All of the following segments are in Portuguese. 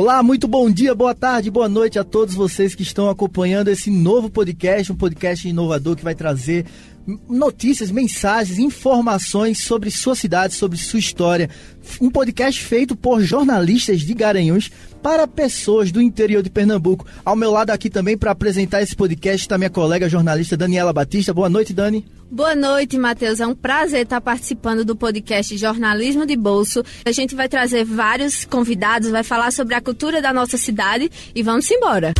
Olá, muito bom dia, boa tarde, boa noite a todos vocês que estão acompanhando esse novo podcast, um podcast inovador que vai trazer notícias, mensagens, informações sobre sua cidade, sobre sua história. Um podcast feito por jornalistas de Garanhuns para pessoas do interior de Pernambuco. Ao meu lado aqui também para apresentar esse podcast está minha colega jornalista Daniela Batista. Boa noite, Dani. Boa noite, Matheus. É um prazer estar participando do podcast Jornalismo de Bolso. A gente vai trazer vários convidados, vai falar sobre a cultura da nossa cidade e vamos embora.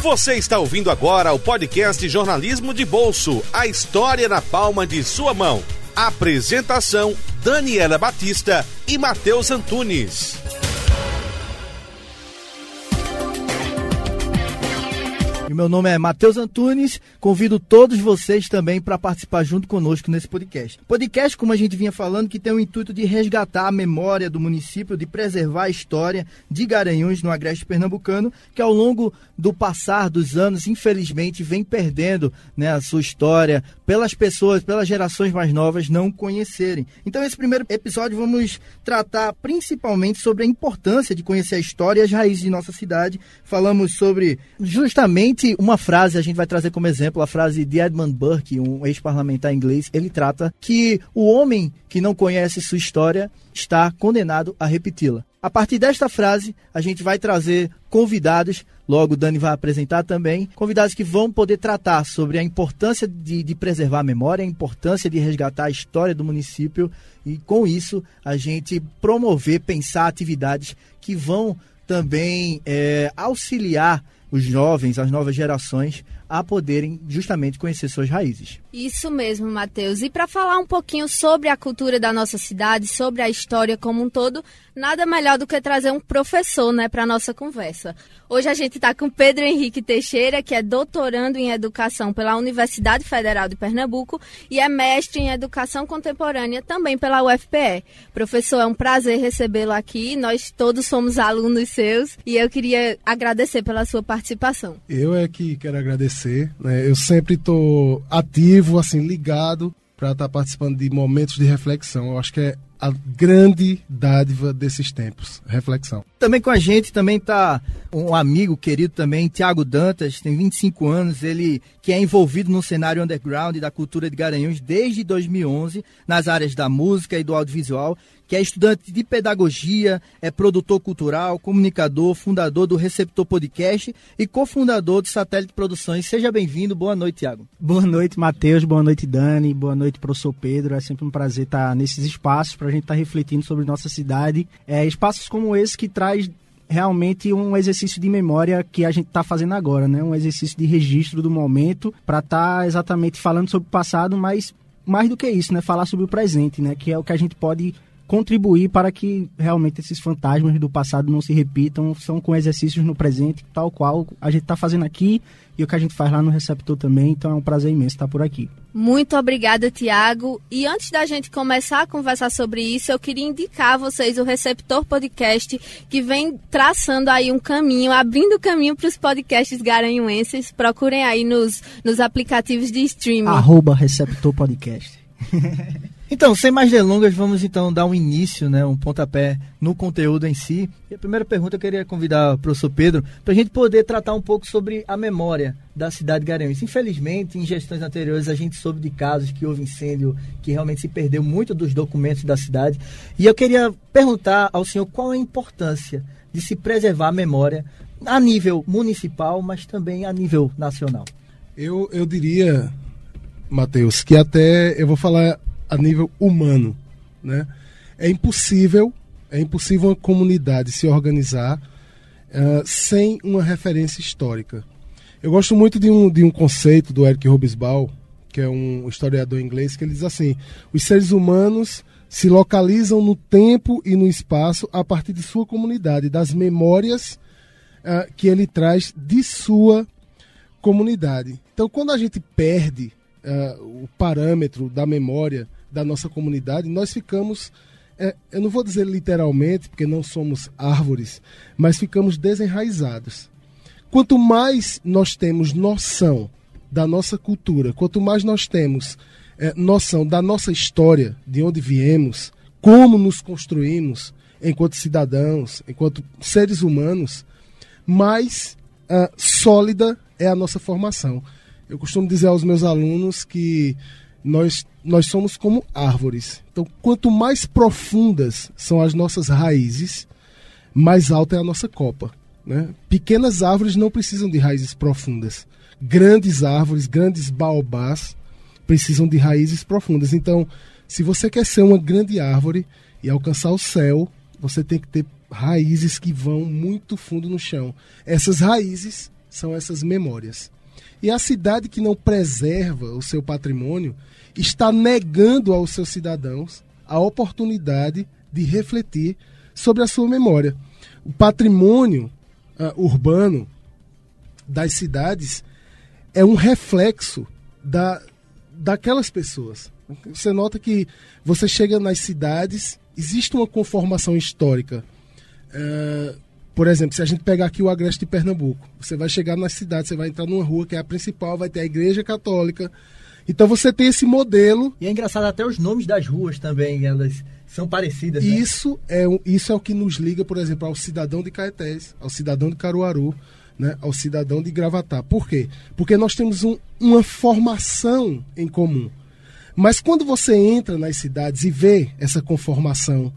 Você está ouvindo agora o podcast Jornalismo de Bolso, a história na palma de sua mão. Apresentação: Daniela Batista e Matheus Antunes. E meu nome é Matheus Antunes. Convido todos vocês também para participar junto conosco nesse podcast. Podcast, como a gente vinha falando, que tem o intuito de resgatar a memória do município, de preservar a história de Garanhuns no Agreste Pernambucano, que ao longo do passar dos anos, infelizmente, vem perdendo né, a sua história pelas pessoas, pelas gerações mais novas não conhecerem. Então, esse primeiro episódio vamos tratar principalmente sobre a importância de conhecer a história e as raízes de nossa cidade. Falamos sobre justamente uma frase, a gente vai trazer como exemplo a frase de Edmund Burke, um ex-parlamentar inglês. Ele trata que o homem que não conhece sua história está condenado a repeti-la. A partir desta frase, a gente vai trazer convidados, logo Dani vai apresentar também, convidados que vão poder tratar sobre a importância de, de, preservar a memória, a importância de resgatar a história do município e, com isso, a gente promover, pensar atividades que vão também é, auxiliar os jovens, as novas gerações, a poderem justamente conhecer suas raízes. Isso mesmo, Matheus. E para falar um pouquinho sobre a cultura da nossa cidade, sobre a história como um todo, nada melhor do que trazer um professor né, para a nossa conversa. Hoje a gente está com Pedro Henrique Teixeira, que é doutorando em Educação pela Universidade Federal de Pernambuco e é mestre em Educação Contemporânea também pela UFPE. Professor, é um prazer recebê-lo aqui. Nós todos somos alunos seus e eu queria agradecer pela sua participação. Eu é que quero agradecer. Né? Eu sempre estou ativo, assim, ligado para estar tá participando de momentos de reflexão. Eu acho que é a grande dádiva desses tempos, reflexão. Também com a gente também está um amigo querido também, Tiago Dantas, tem 25 anos, ele que é envolvido no cenário underground da cultura de Garanhuns desde 2011, nas áreas da música e do audiovisual, que é estudante de pedagogia, é produtor cultural, comunicador, fundador do Receptor Podcast e cofundador do Satélite Produções. Seja bem-vindo. Boa noite, Tiago. Boa noite, Matheus. Boa noite, Dani. Boa noite, professor Pedro. É sempre um prazer estar nesses espaços para a gente estar refletindo sobre nossa cidade. É, espaços como esse que traz realmente um exercício de memória que a gente está fazendo agora, né? Um exercício de registro do momento para estar tá exatamente falando sobre o passado, mas mais do que isso, né? Falar sobre o presente, né? Que é o que a gente pode contribuir para que realmente esses fantasmas do passado não se repitam, são com exercícios no presente, tal qual a gente está fazendo aqui e o que a gente faz lá no receptor também. Então é um prazer imenso estar por aqui. Muito obrigada, Tiago. E antes da gente começar a conversar sobre isso, eu queria indicar a vocês o Receptor Podcast, que vem traçando aí um caminho, abrindo caminho para os podcasts garanhuenses. Procurem aí nos, nos aplicativos de streaming. Arroba Receptor Podcast. Então, sem mais delongas, vamos então dar um início, né, um pontapé no conteúdo em si. E a primeira pergunta eu queria convidar o professor Pedro para a gente poder tratar um pouco sobre a memória da cidade de Garanhuns. Infelizmente, em gestões anteriores, a gente soube de casos que houve incêndio, que realmente se perdeu muito dos documentos da cidade. E eu queria perguntar ao senhor qual a importância de se preservar a memória a nível municipal, mas também a nível nacional. Eu, eu diria, Matheus, que até eu vou falar a nível humano, né? É impossível, é impossível uma comunidade se organizar uh, sem uma referência histórica. Eu gosto muito de um, de um conceito do Eric Hobsbawm, que é um historiador inglês, que ele diz assim: os seres humanos se localizam no tempo e no espaço a partir de sua comunidade, das memórias uh, que ele traz de sua comunidade. Então, quando a gente perde uh, o parâmetro da memória da nossa comunidade, nós ficamos, é, eu não vou dizer literalmente, porque não somos árvores, mas ficamos desenraizados. Quanto mais nós temos noção da nossa cultura, quanto mais nós temos é, noção da nossa história, de onde viemos, como nos construímos enquanto cidadãos, enquanto seres humanos, mais uh, sólida é a nossa formação. Eu costumo dizer aos meus alunos que nós, nós somos como árvores. Então, quanto mais profundas são as nossas raízes, mais alta é a nossa copa. Né? Pequenas árvores não precisam de raízes profundas. Grandes árvores, grandes baobás, precisam de raízes profundas. Então, se você quer ser uma grande árvore e alcançar o céu, você tem que ter raízes que vão muito fundo no chão. Essas raízes são essas memórias. E a cidade que não preserva o seu patrimônio está negando aos seus cidadãos a oportunidade de refletir sobre a sua memória. O patrimônio uh, urbano das cidades é um reflexo da, daquelas pessoas. Você nota que você chega nas cidades, existe uma conformação histórica. Uh, por exemplo, se a gente pegar aqui o Agreste de Pernambuco, você vai chegar na cidade, você vai entrar numa rua que é a principal, vai ter a igreja católica. Então você tem esse modelo. E é engraçado até os nomes das ruas também, elas são parecidas. Né? Isso, é, isso é o que nos liga, por exemplo, ao cidadão de Caetés, ao cidadão de Caruaru, né, ao cidadão de Gravatá. Por quê? Porque nós temos um, uma formação em comum. Mas quando você entra nas cidades e vê essa conformação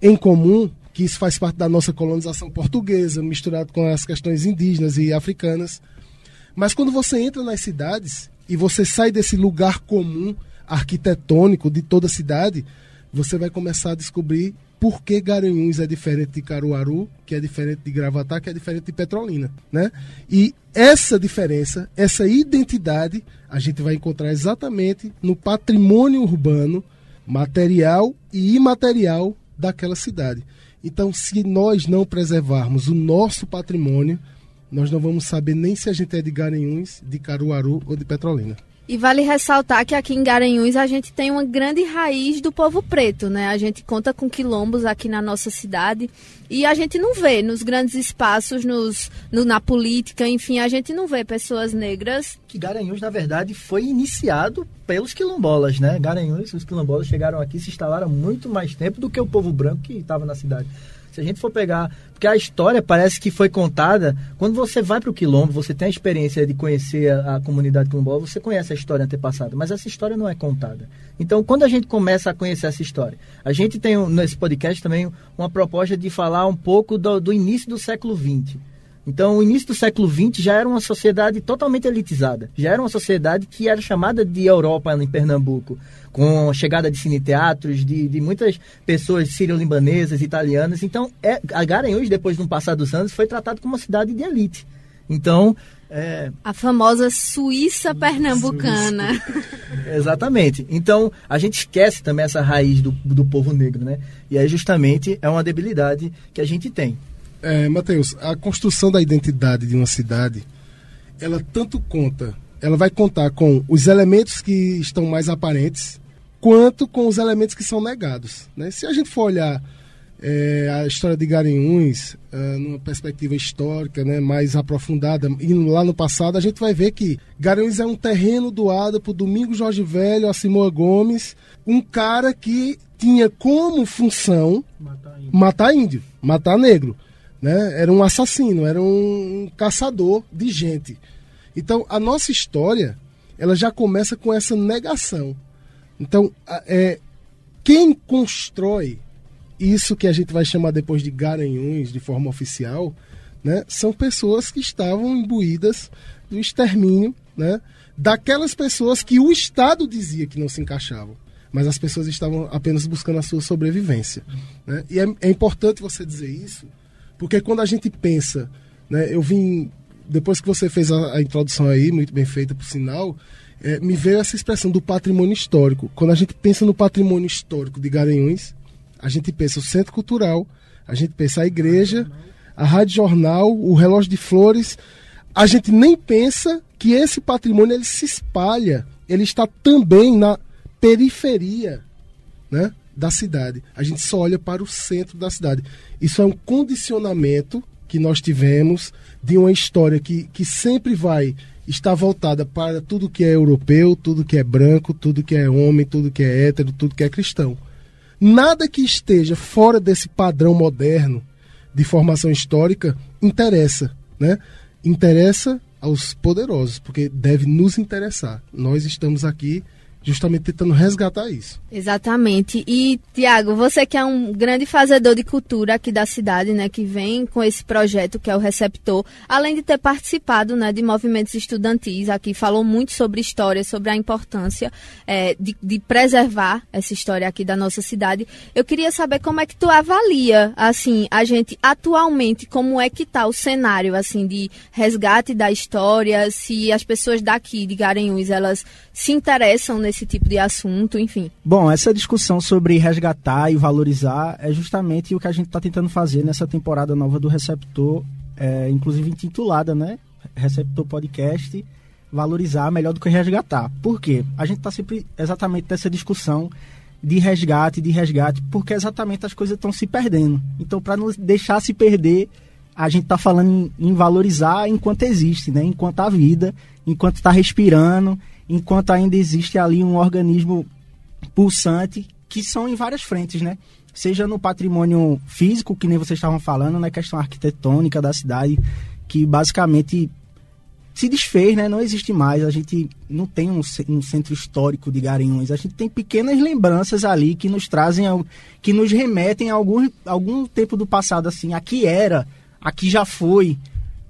em comum, que isso faz parte da nossa colonização portuguesa, misturado com as questões indígenas e africanas. Mas quando você entra nas cidades e você sai desse lugar comum arquitetônico de toda a cidade, você vai começar a descobrir por que Garanhuns é diferente de Caruaru, que é diferente de Gravatá, que é diferente de Petrolina, né? E essa diferença, essa identidade, a gente vai encontrar exatamente no patrimônio urbano, material e imaterial daquela cidade. Então, se nós não preservarmos o nosso patrimônio, nós não vamos saber nem se a gente é de Garanhuns, de Caruaru ou de Petrolina. E vale ressaltar que aqui em Garanhuns a gente tem uma grande raiz do povo preto, né? A gente conta com quilombos aqui na nossa cidade e a gente não vê nos grandes espaços, nos, no, na política, enfim, a gente não vê pessoas negras. Que Garanhuns, na verdade, foi iniciado pelos quilombolas, né? Garanhuns, os quilombolas chegaram aqui se instalaram muito mais tempo do que o povo branco que estava na cidade. Se a gente for pegar. Porque a história parece que foi contada. Quando você vai para o Quilombo, você tem a experiência de conhecer a, a comunidade quilombola, você conhece a história antepassada, mas essa história não é contada. Então, quando a gente começa a conhecer essa história, a gente tem nesse podcast também uma proposta de falar um pouco do, do início do século XX. Então, o início do século XX já era uma sociedade totalmente elitizada. Já era uma sociedade que era chamada de Europa em Pernambuco, com a chegada de cineteatros, de, de muitas pessoas sírio-libanesas, italianas. Então, é, a Garanhuns, depois de um passar dos anos, foi tratado como uma cidade de elite. Então, é... A famosa Suíça pernambucana. Suíça. Exatamente. Então, a gente esquece também essa raiz do, do povo negro, né? E aí, justamente, é uma debilidade que a gente tem. É, Matheus, a construção da identidade de uma cidade, ela tanto conta, ela vai contar com os elementos que estão mais aparentes, quanto com os elementos que são negados. Né? Se a gente for olhar é, a história de Garanhuns é, numa perspectiva histórica né, mais aprofundada, indo lá no passado, a gente vai ver que Garanhuns é um terreno doado por Domingos Jorge Velho, a Simoa Gomes, um cara que tinha como função matar índio, matar, índio, matar negro né? Era um assassino, era um caçador de gente. Então, a nossa história, ela já começa com essa negação. Então, é, quem constrói isso que a gente vai chamar depois de garanhões de forma oficial, né? São pessoas que estavam imbuídas do extermínio, né? Daquelas pessoas que o Estado dizia que não se encaixavam mas as pessoas estavam apenas buscando a sua sobrevivência. Né? E é, é, importante você dizer isso, porque quando a gente pensa, né, eu vim, depois que você fez a, a introdução aí, muito bem feita por sinal, é, me veio essa expressão do patrimônio histórico. Quando a gente pensa no patrimônio histórico de Garanhuns, a gente pensa o centro cultural, a gente pensa a igreja, a rádio jornal, o relógio de flores. A gente nem pensa que esse patrimônio ele se espalha, ele está também na periferia, né? Da cidade. A gente só olha para o centro da cidade. Isso é um condicionamento que nós tivemos de uma história que, que sempre vai estar voltada para tudo que é europeu, tudo que é branco, tudo que é homem, tudo que é hétero, tudo que é cristão. nada que esteja fora desse padrão moderno de formação histórica interessa, né? Interessa aos poderosos, porque deve nos interessar. Nós estamos aqui justamente tentando resgatar isso. Exatamente. E, Tiago, você que é um grande fazedor de cultura aqui da cidade, né, que vem com esse projeto que é o Receptor, além de ter participado, né, de movimentos estudantis, aqui falou muito sobre história, sobre a importância é, de, de, preservar essa história aqui da nossa cidade. Eu queria saber como é que tu avalia, assim, a gente atualmente, como é que está o cenário, assim, de resgate da história, se as pessoas daqui de Garanhuns, elas se interessam nesse esse tipo de assunto, enfim. Bom, essa discussão sobre resgatar e valorizar é justamente o que a gente está tentando fazer nessa temporada nova do Receptor, é, inclusive intitulada, né? Receptor Podcast, valorizar melhor do que resgatar. Por quê? A gente está sempre exatamente nessa discussão de resgate, de resgate, porque exatamente as coisas estão se perdendo. Então, para não deixar se perder, a gente está falando em, valorizar enquanto existe, né? Enquanto a vida, enquanto está respirando enquanto ainda existe ali um organismo pulsante, que são em várias frentes, né? Seja no patrimônio físico, que nem vocês estavam falando, na questão arquitetônica da cidade, que basicamente se desfez, né? Não existe mais. A gente não tem um, um, centro histórico de Garanhuns. A gente tem pequenas lembranças ali que nos trazem, que nos remetem a algum, algum tempo do passado, assim. Aqui era, aqui já foi,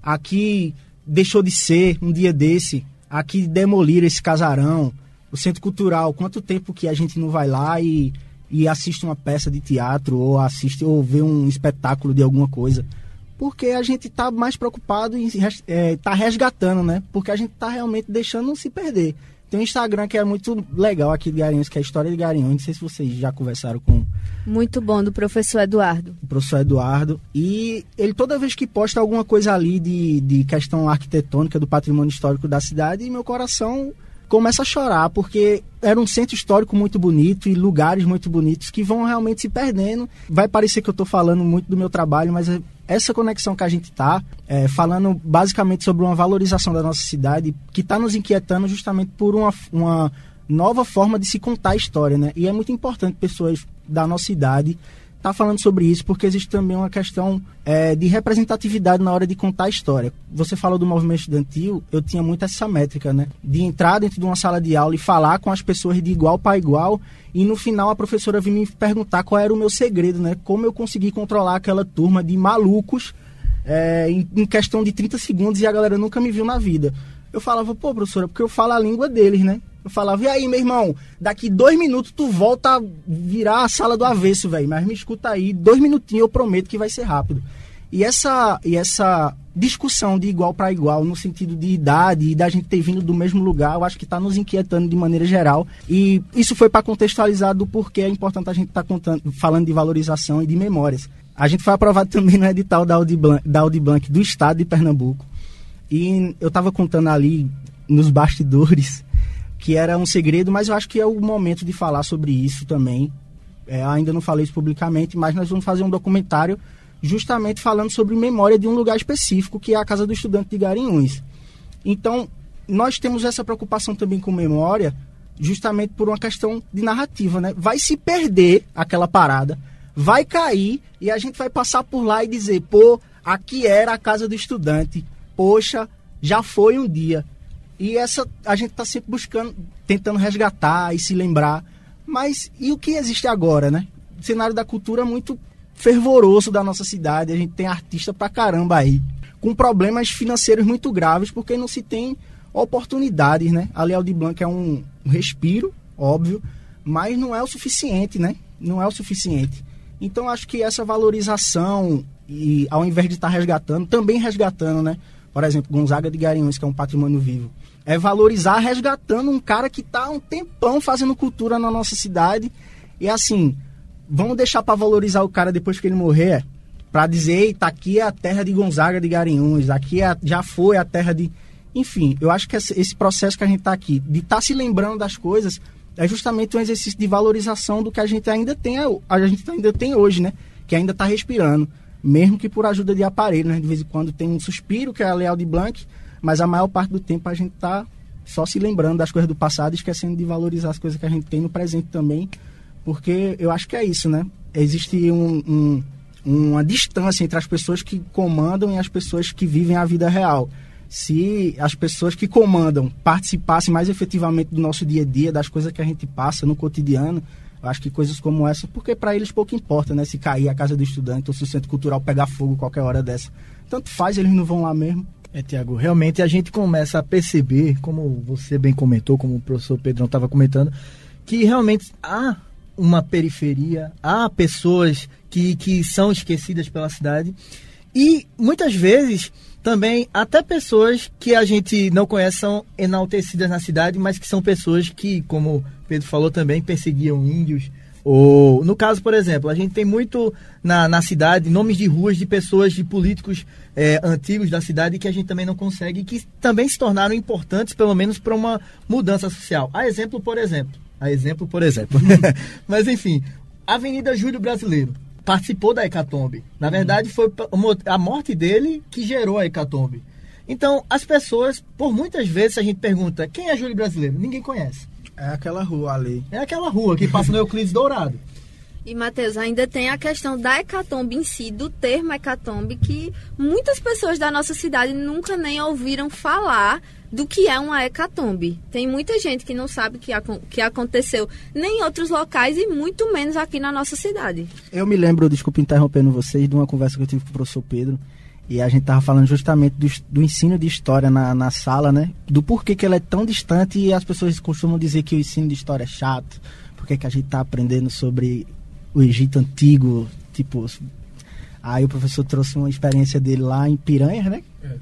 aqui deixou de ser um dia desse aqui demolir esse casarão, o centro cultural, quanto tempo que a gente não vai lá e, e assiste uma peça de teatro ou assiste ou vê um espetáculo de alguma coisa? Porque a gente está mais preocupado em estar é, tá resgatando, né? Porque a gente está realmente deixando se perder. Tem um Instagram que é muito legal aqui de Garanhuns, que é a História de Garanhuns. Não sei se vocês já conversaram com... Muito bom, do professor Eduardo. O professor Eduardo. E ele, toda vez que posta alguma coisa ali de, de questão arquitetônica do patrimônio histórico da cidade, meu coração começa a chorar, porque era um centro histórico muito bonito e lugares muito bonitos que vão realmente se perdendo. Vai parecer que eu estou falando muito do meu trabalho, mas é essa conexão que a gente está, é, falando basicamente sobre uma valorização da nossa cidade, que está nos inquietando justamente por uma, uma nova forma de se contar a história, né? E é muito importante pessoas da nossa idade está falando sobre isso, porque existe também uma questão é, de representatividade na hora de contar a história. Você falou do movimento estudantil, eu tinha muito essa métrica, né? De entrar dentro de uma sala de aula e falar com as pessoas de igual para igual, e no final a professora vinha me perguntar qual era o meu segredo, né? Como eu consegui controlar aquela turma de malucos é, em, em questão de 30 segundos e a galera nunca me viu na vida. Eu falava, pô, professora, porque eu falo a língua deles, né? Eu falava, e aí, meu irmão, daqui dois minutos tu volta a virar a sala do avesso, velho. Mas me escuta aí, dois minutinhos eu prometo que vai ser rápido. E essa, e essa discussão de igual para igual, no sentido de idade e da gente ter vindo do mesmo lugar, eu acho que está nos inquietando de maneira geral. E isso foi para contextualizar do porquê é importante a gente estar tá falando de valorização e de memórias. A gente foi aprovado também no edital da Audi Blanc, da Audi Blanc do estado de Pernambuco. E eu estava contando ali nos bastidores que era um segredo, mas eu acho que é o momento de falar sobre isso também. É, ainda não falei isso publicamente, mas nós vamos fazer um documentário justamente falando sobre memória de um lugar específico, que é a Casa do Estudante de Garanhuns. Então, nós temos essa preocupação também com memória, justamente por uma questão de narrativa, né? Vai se perder aquela parada, vai cair e a gente vai passar por lá e dizer, pô, aqui era a Casa do Estudante, poxa, já foi um dia. E essa a gente está sempre buscando, tentando resgatar e se lembrar. Mas e o que existe agora, né? O cenário da cultura é muito fervoroso da nossa cidade. A gente tem artista pra caramba aí, com problemas financeiros muito graves, porque não se tem oportunidades, né? A Leal de Blanc é um respiro, óbvio, mas não é o suficiente, né? Não é o suficiente. Então acho que essa valorização e ao invés de estar tá resgatando, também resgatando, né? Por exemplo, Gonzaga de Garanhuns, que é um patrimônio vivo é valorizar resgatando um cara que está um tempão fazendo cultura na nossa cidade. E assim, vamos deixar para valorizar o cara depois que ele morrer, para dizer, eita, aqui é a terra de Gonzaga de Garanhuns, aqui é, já foi a terra de. Enfim, eu acho que esse processo que a gente está aqui, de estar tá se lembrando das coisas, é justamente um exercício de valorização do que a gente ainda tem, a gente ainda tem hoje, né? Que ainda está respirando. Mesmo que por ajuda de aparelho, né? De vez em quando tem um suspiro, que é a Leal de Blanc, mas a maior parte do tempo a gente está só se lembrando das coisas do passado, esquecendo de valorizar as coisas que a gente tem no presente também, Porque eu acho que é isso, né? Existe um, um, uma distância entre as pessoas que comandam e as pessoas que vivem a vida real. Se as pessoas que comandam participassem mais efetivamente do nosso dia a dia, das coisas que a gente passa no cotidiano, acho que coisas como essa, porque para eles pouco importa, né? Se cair a casa do estudante ou se o centro cultural pegar fogo qualquer hora dessa. Tanto faz, eles não vão lá mesmo. É, Tiago, realmente a gente começa a perceber, como você bem comentou, como o professor Pedrão estava comentando, que realmente há uma periferia, há pessoas que, que são esquecidas pela cidade e muitas vezes também até pessoas que a gente não conhece são enaltecidas na cidade, mas que são pessoas que, como Pedro falou também, perseguiam índios. Ou, no caso, por exemplo, a gente tem muito na, na cidade nomes de ruas de pessoas, de políticos é, antigos da cidade que a gente também não consegue, que também se tornaram importantes, pelo menos para uma mudança social. A exemplo, por exemplo, a exemplo, por exemplo. Mas enfim, Avenida Júlio Brasileiro participou da hecatombe. Na verdade, foi a morte dele que gerou a hecatombe. Então, as pessoas, por muitas vezes, a gente pergunta quem é Júlio Brasileiro? Ninguém conhece. É aquela rua ali. É aquela rua que passa no Euclides Dourado. E, Matheus, ainda tem a questão da hecatombe em si, do termo hecatombe, que muitas pessoas da nossa cidade nunca nem ouviram falar do que é uma hecatombe. Tem muita gente que não sabe que, que aconteceu nem em outros locais e muito menos aqui na nossa cidade. Eu me lembro, desculpa interrompendo vocês, de uma conversa que eu tive com o professor Pedro. E a gente estava falando justamente do, do, ensino de história na, na sala, né? Do porquê que ela é tão distante e as pessoas costumam dizer que o ensino de história é chato. Porque que a gente está aprendendo sobre o Egito Antigo, tipo... Aí o professor trouxe uma experiência dele lá em Piranha, né? É.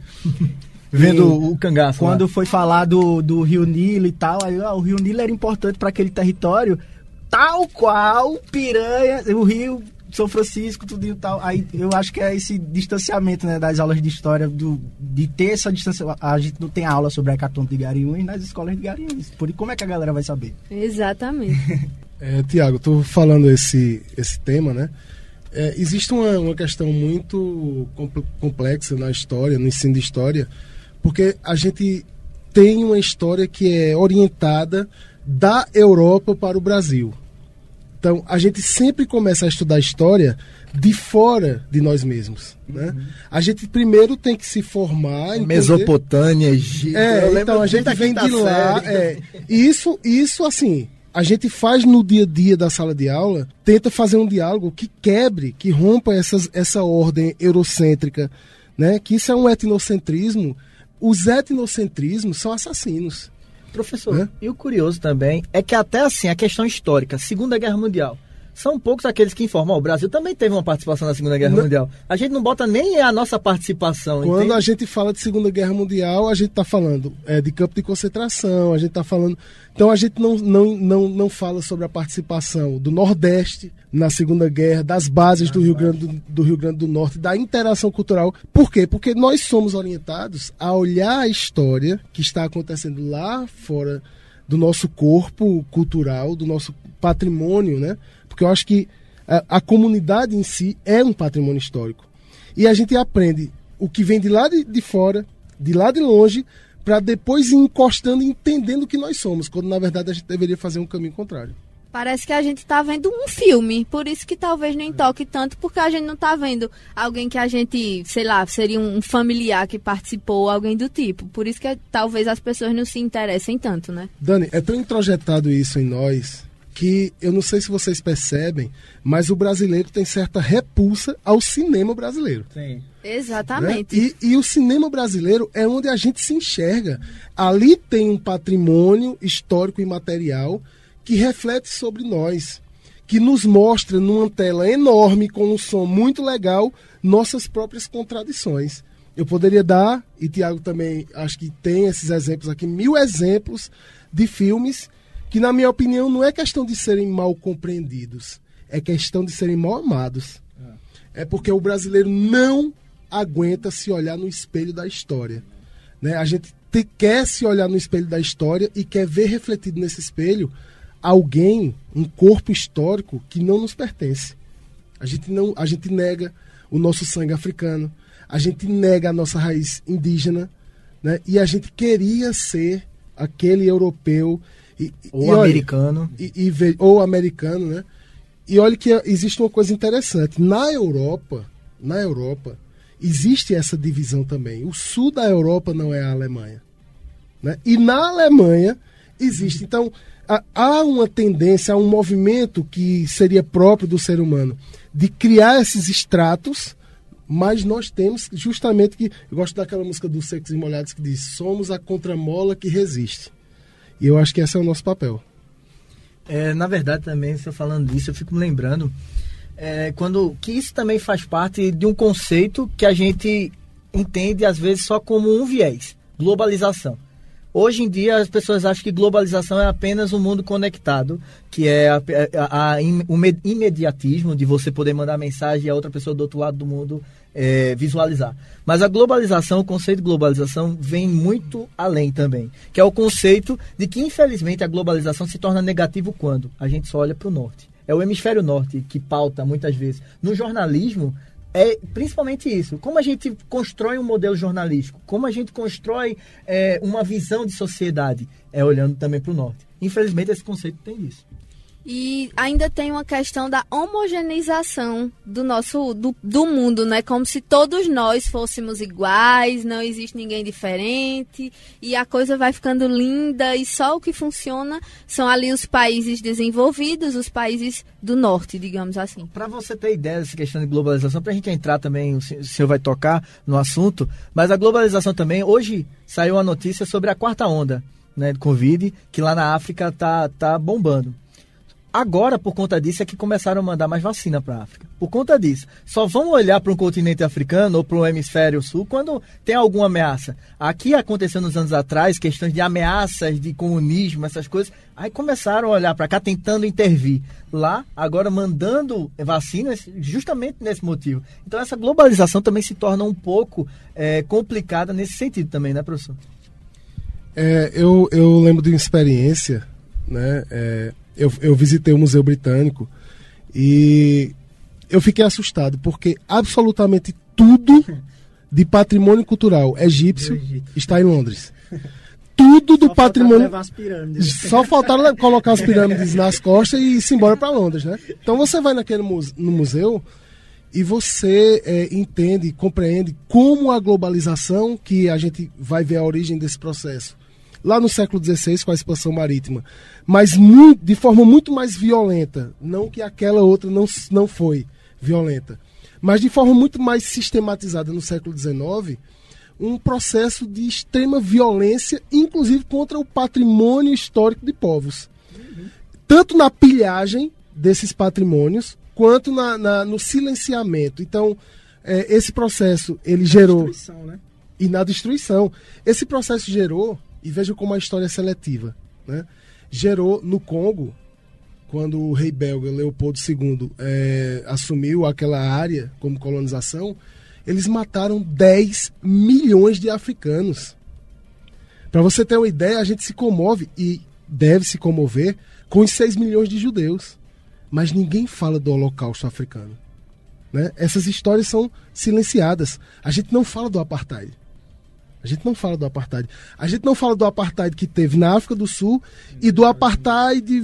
Vendo o cangaço. Quando lá. foi falar do, do Rio Nilo e tal, aí ó, o Rio Nilo era importante para aquele território, tal qual Piranha, o Rio são Francisco, tudo e tal. Aí eu acho que é esse distanciamento né, das aulas de história, do, de ter essa distância. A gente não tem aula sobre a Hecatombe de Garanhuns nas escolas de Garanhuns. Por como é que a galera vai saber? Exatamente. é, Tiago, tô falando esse, esse tema, né? É, existe uma, uma questão muito complexa na história, no ensino de história, porque a gente tem uma história que é orientada da Europa para o Brasil. Então, a gente sempre começa a estudar história de fora de nós mesmos. Né? Uhum. A gente primeiro tem que se formar. Entender... Mesopotâmia, Egito. É, então a gente vem de lá. É, isso, isso, assim, a gente faz no dia a dia da sala de aula, tenta fazer um diálogo que quebre, que rompa essas, essa ordem eurocêntrica, né? que isso é um etnocentrismo os etnocentrismos são assassinos. Professor, é? e o curioso também é que até assim, a questão histórica, Segunda Guerra Mundial, são poucos aqueles que informam. O Brasil também teve uma participação na Segunda Guerra não. Mundial. A gente não bota nem a nossa participação. Quando entende? a gente fala de Segunda Guerra Mundial, a gente está falando é, de campo de concentração, a gente está falando. Então a gente não, não, não, não fala sobre a participação do Nordeste na Segunda Guerra, das bases do Rio, Grande do, do Rio Grande do Norte, da interação cultural. Por quê? Porque nós somos orientados a olhar a história que está acontecendo lá fora do nosso corpo cultural, do nosso patrimônio, né? Porque eu acho que a, a, comunidade em si é um patrimônio histórico. E a gente aprende o que vem de lá de, de fora, de lá de longe, para depois ir encostando e entendendo o que nós somos, quando na verdade a gente deveria fazer um caminho contrário. Parece que a gente está vendo um filme, por isso que talvez nem toque tanto, porque a gente não está vendo alguém que a gente, sei lá, seria um familiar que participou, alguém do tipo. Por isso que talvez as pessoas não se interessem tanto, né? Dani, é tão introjetado isso em nós que eu não sei se vocês percebem, mas o brasileiro tem certa repulsa ao cinema brasileiro. Sim. Exatamente. Né? E, e, o cinema brasileiro é onde a gente se enxerga. Ali tem um patrimônio histórico e material que reflete sobre nós, que nos mostra numa tela enorme, com um som muito legal, nossas próprias contradições. Eu poderia dar, e Tiago também acho que tem esses exemplos aqui, mil exemplos de filmes que, na minha opinião, não é questão de serem mal compreendidos, é questão de serem mal amados. É, é porque o brasileiro não aguenta se olhar no espelho da história. Né? A gente te, quer se olhar no espelho da história e quer ver refletido nesse espelho alguém, um corpo histórico que não nos pertence. A gente não, a gente nega o nosso sangue africano, a gente nega a nossa raiz indígena, né? E a gente queria ser aquele europeu e, ou e, americano. e, e, ou americano, né? E olha que existe uma coisa interessante. Na Europa, na Europa, existe essa divisão também. O sul da Europa não é a Alemanha. Né? E na Alemanha existe. Então, há uma tendência, há um movimento que seria próprio do ser humano de criar esses estratos, mas nós temos justamente que. Eu gosto daquela música dos Secos e Molhados que diz: somos a contramola que resiste. E eu acho que esse é o nosso papel. É, na verdade, também, você falando disso, eu fico me lembrando é, quando que isso também faz parte de um conceito que a gente entende, às vezes, só como um viés globalização. Hoje em dia, as pessoas acham que globalização é apenas um mundo conectado, que é a, a, a, o imediatismo de você poder mandar mensagem a outra pessoa do outro lado do mundo é, visualizar. Mas a globalização, o conceito de globalização vem muito além também, que é o conceito de que, infelizmente, a globalização se torna negativo quando a gente só olha para o norte. É o hemisfério norte que pauta muitas vezes. No jornalismo, é principalmente isso. Como a gente constrói um modelo jornalístico, como a gente constrói é, uma visão de sociedade, é olhando também para o norte. Infelizmente, esse conceito tem isso. E ainda tem uma questão da homogeneização do nosso do, do mundo, né? Como se todos nós fôssemos iguais, não existe ninguém diferente, e a coisa vai ficando linda e só o que funciona são ali os países desenvolvidos, os países do norte, digamos assim. Para você ter ideia dessa questão de globalização, para a gente entrar também, o senhor vai tocar no assunto, mas a globalização também, hoje saiu uma notícia sobre a quarta onda, né, do Covid, que lá na África tá, tá bombando. Agora, por conta disso, é que começaram a mandar mais vacina para a África. Por conta disso. Só vão olhar para um continente africano ou para o hemisfério sul quando tem alguma ameaça. Aqui aconteceu nos anos atrás questões de ameaças de comunismo, essas coisas. Aí começaram a olhar para cá tentando intervir. Lá, agora mandando vacinas justamente nesse motivo. Então essa globalização também se torna um pouco é, complicada nesse sentido também, né, professor? É, eu, eu lembro de uma experiência, né? É eu, eu visitei o Museu Britânico e eu fiquei assustado, porque absolutamente tudo de patrimônio cultural egípcio está em Londres. Tudo do só patrimônio. Só faltaram colocar as pirâmides nas costas e ir embora para Londres, né? Então você vai naquele muse no museu e você é, entende, compreende como a globalização, que a gente vai ver a origem desse processo, lá no século XVI com a expansão marítima, mas muito, de forma muito mais violenta. Não que aquela outra não, não foi violenta, mas de forma muito mais sistematizada no século XIX, um processo de extrema violência, inclusive contra o patrimônio histórico de povos. Uhum. Tanto na pilhagem desses patrimônios, quanto na, na no silenciamento. Então, é, esse processo ele na gerou. Né? E na destruição. Esse processo gerou e veja como a história é seletiva. Né? Gerou no Congo, quando o rei belga Leopoldo II é, assumiu aquela área como colonização, eles mataram 10 milhões de africanos. Para você ter uma ideia, a gente se comove e deve se comover com os 6 milhões de judeus. Mas ninguém fala do Holocausto africano. Né? Essas histórias são silenciadas. A gente não fala do apartheid. A gente não fala do apartheid. A gente não fala do apartheid que teve na África do Sul e do apartheid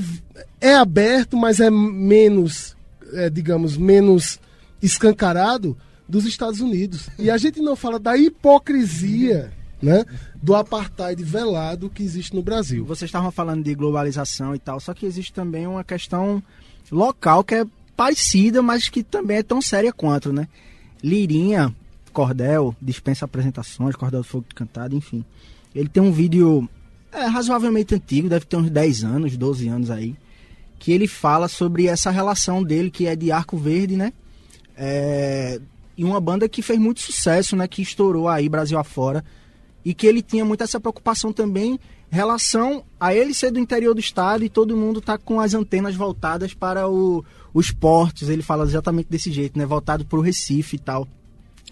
é aberto, mas é menos, é, digamos, menos escancarado dos Estados Unidos. E a gente não fala da hipocrisia, né, do apartheid velado que existe no Brasil. Vocês estavam falando de globalização e tal, só que existe também uma questão local que é parecida, mas que também é tão séria quanto, né? Lirinha, Cordel, dispensa apresentações, Cordel do Fogo Cantado, enfim. Ele tem um vídeo é, razoavelmente antigo, deve ter uns 10 anos, 12 anos aí, que ele fala sobre essa relação dele, que é de Arco Verde, né? É, e uma banda que fez muito sucesso, né? Que estourou aí Brasil afora. E que ele tinha muito essa preocupação também relação a ele ser do interior do estado e todo mundo tá com as antenas voltadas para o, os portos. Ele fala exatamente desse jeito, né? Voltado para o Recife e tal.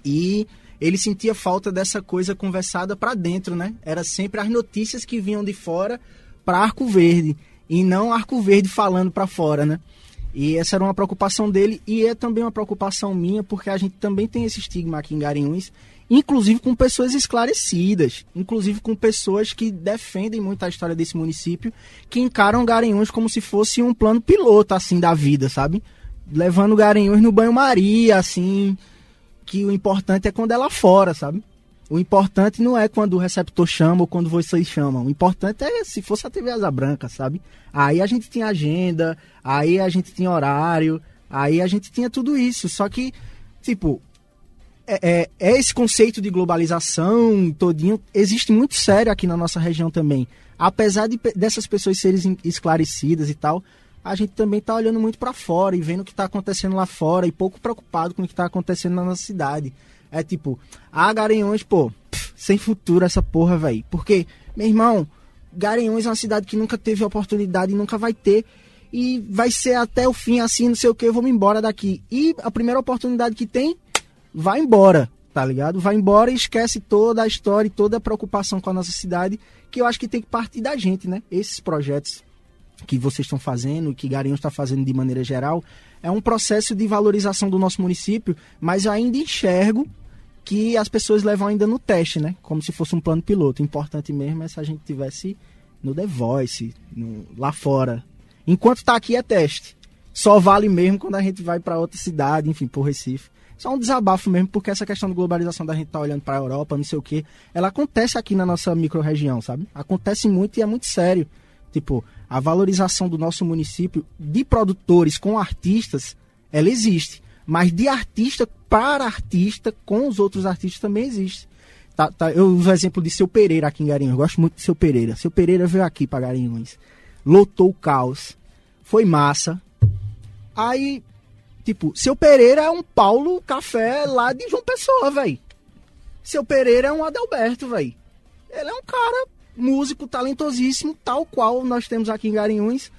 E ele sentia falta dessa coisa conversada para dentro, né? Era sempre as notícias que vinham de fora para Arco Verde e não Arco Verde falando para fora, né? E essa era uma preocupação dele e é também uma preocupação minha, porque a gente também tem esse estigma aqui em Garanhuns, inclusive com pessoas esclarecidas, inclusive com pessoas que defendem muito a história desse município, que encaram Garanhuns como se fosse um plano piloto assim da vida, sabe? levando Garanhuns no banho-maria, assim, que o importante é quando é lá fora, sabe? O importante não é quando o receptor chama ou quando vocês chamam. O importante é se fosse a TV Asa Branca, sabe? Aí a gente tinha agenda, aí a gente tinha horário, aí a gente tinha tudo isso. Só que, tipo, é, é, é esse conceito de globalização todinho existe muito sério aqui na nossa região também. Apesar de, dessas pessoas serem esclarecidas e tal, a gente também tá olhando muito para fora e vendo o que tá acontecendo lá fora e pouco preocupado com o que tá acontecendo na nossa cidade. É tipo, ah, Garanhuns, pô, pff, sem futuro essa porra, velho. Porque, meu irmão, Garanhuns é uma cidade que nunca teve oportunidade e nunca vai ter. E vai ser até o fim assim, não sei o que, eu vou me embora daqui. E a primeira oportunidade que tem, vai embora, tá ligado? Vai embora e esquece toda a história e toda a preocupação com a nossa cidade, que eu acho que tem que partir da gente, né? Esses projetos que vocês estão fazendo, que Garanhuns está fazendo de maneira geral, é um processo de valorização do nosso município, mas eu ainda enxergo que as pessoas levam ainda no teste, né? Como se fosse um plano piloto. Importante mesmo é se a gente tivesse no The Voice, no, lá fora. Enquanto tá aqui é teste. Só vale mesmo quando a gente vai para outra cidade, enfim, por Recife. Só um desabafo mesmo, porque essa questão de globalização da gente tá olhando para a Europa, não sei o que, ela acontece aqui na nossa micro-região, sabe? Acontece muito e é muito sério. Tipo, a valorização do nosso município de produtores com artistas, ela existe. Mas de artista para artista, com os outros artistas também existe. Tá, tá, eu uso o exemplo de Seu Pereira aqui em Garanhuns. Gosto muito de Seu Pereira. Seu Pereira veio aqui para Garanhuns. Lotou o caos. Foi massa. Aí, tipo, Seu Pereira é um Paulo Café lá de João Pessoa, velho. Seu Pereira é um Adelberto, velho. Ele é um cara músico talentosíssimo, tal qual nós temos aqui em Garanhuns.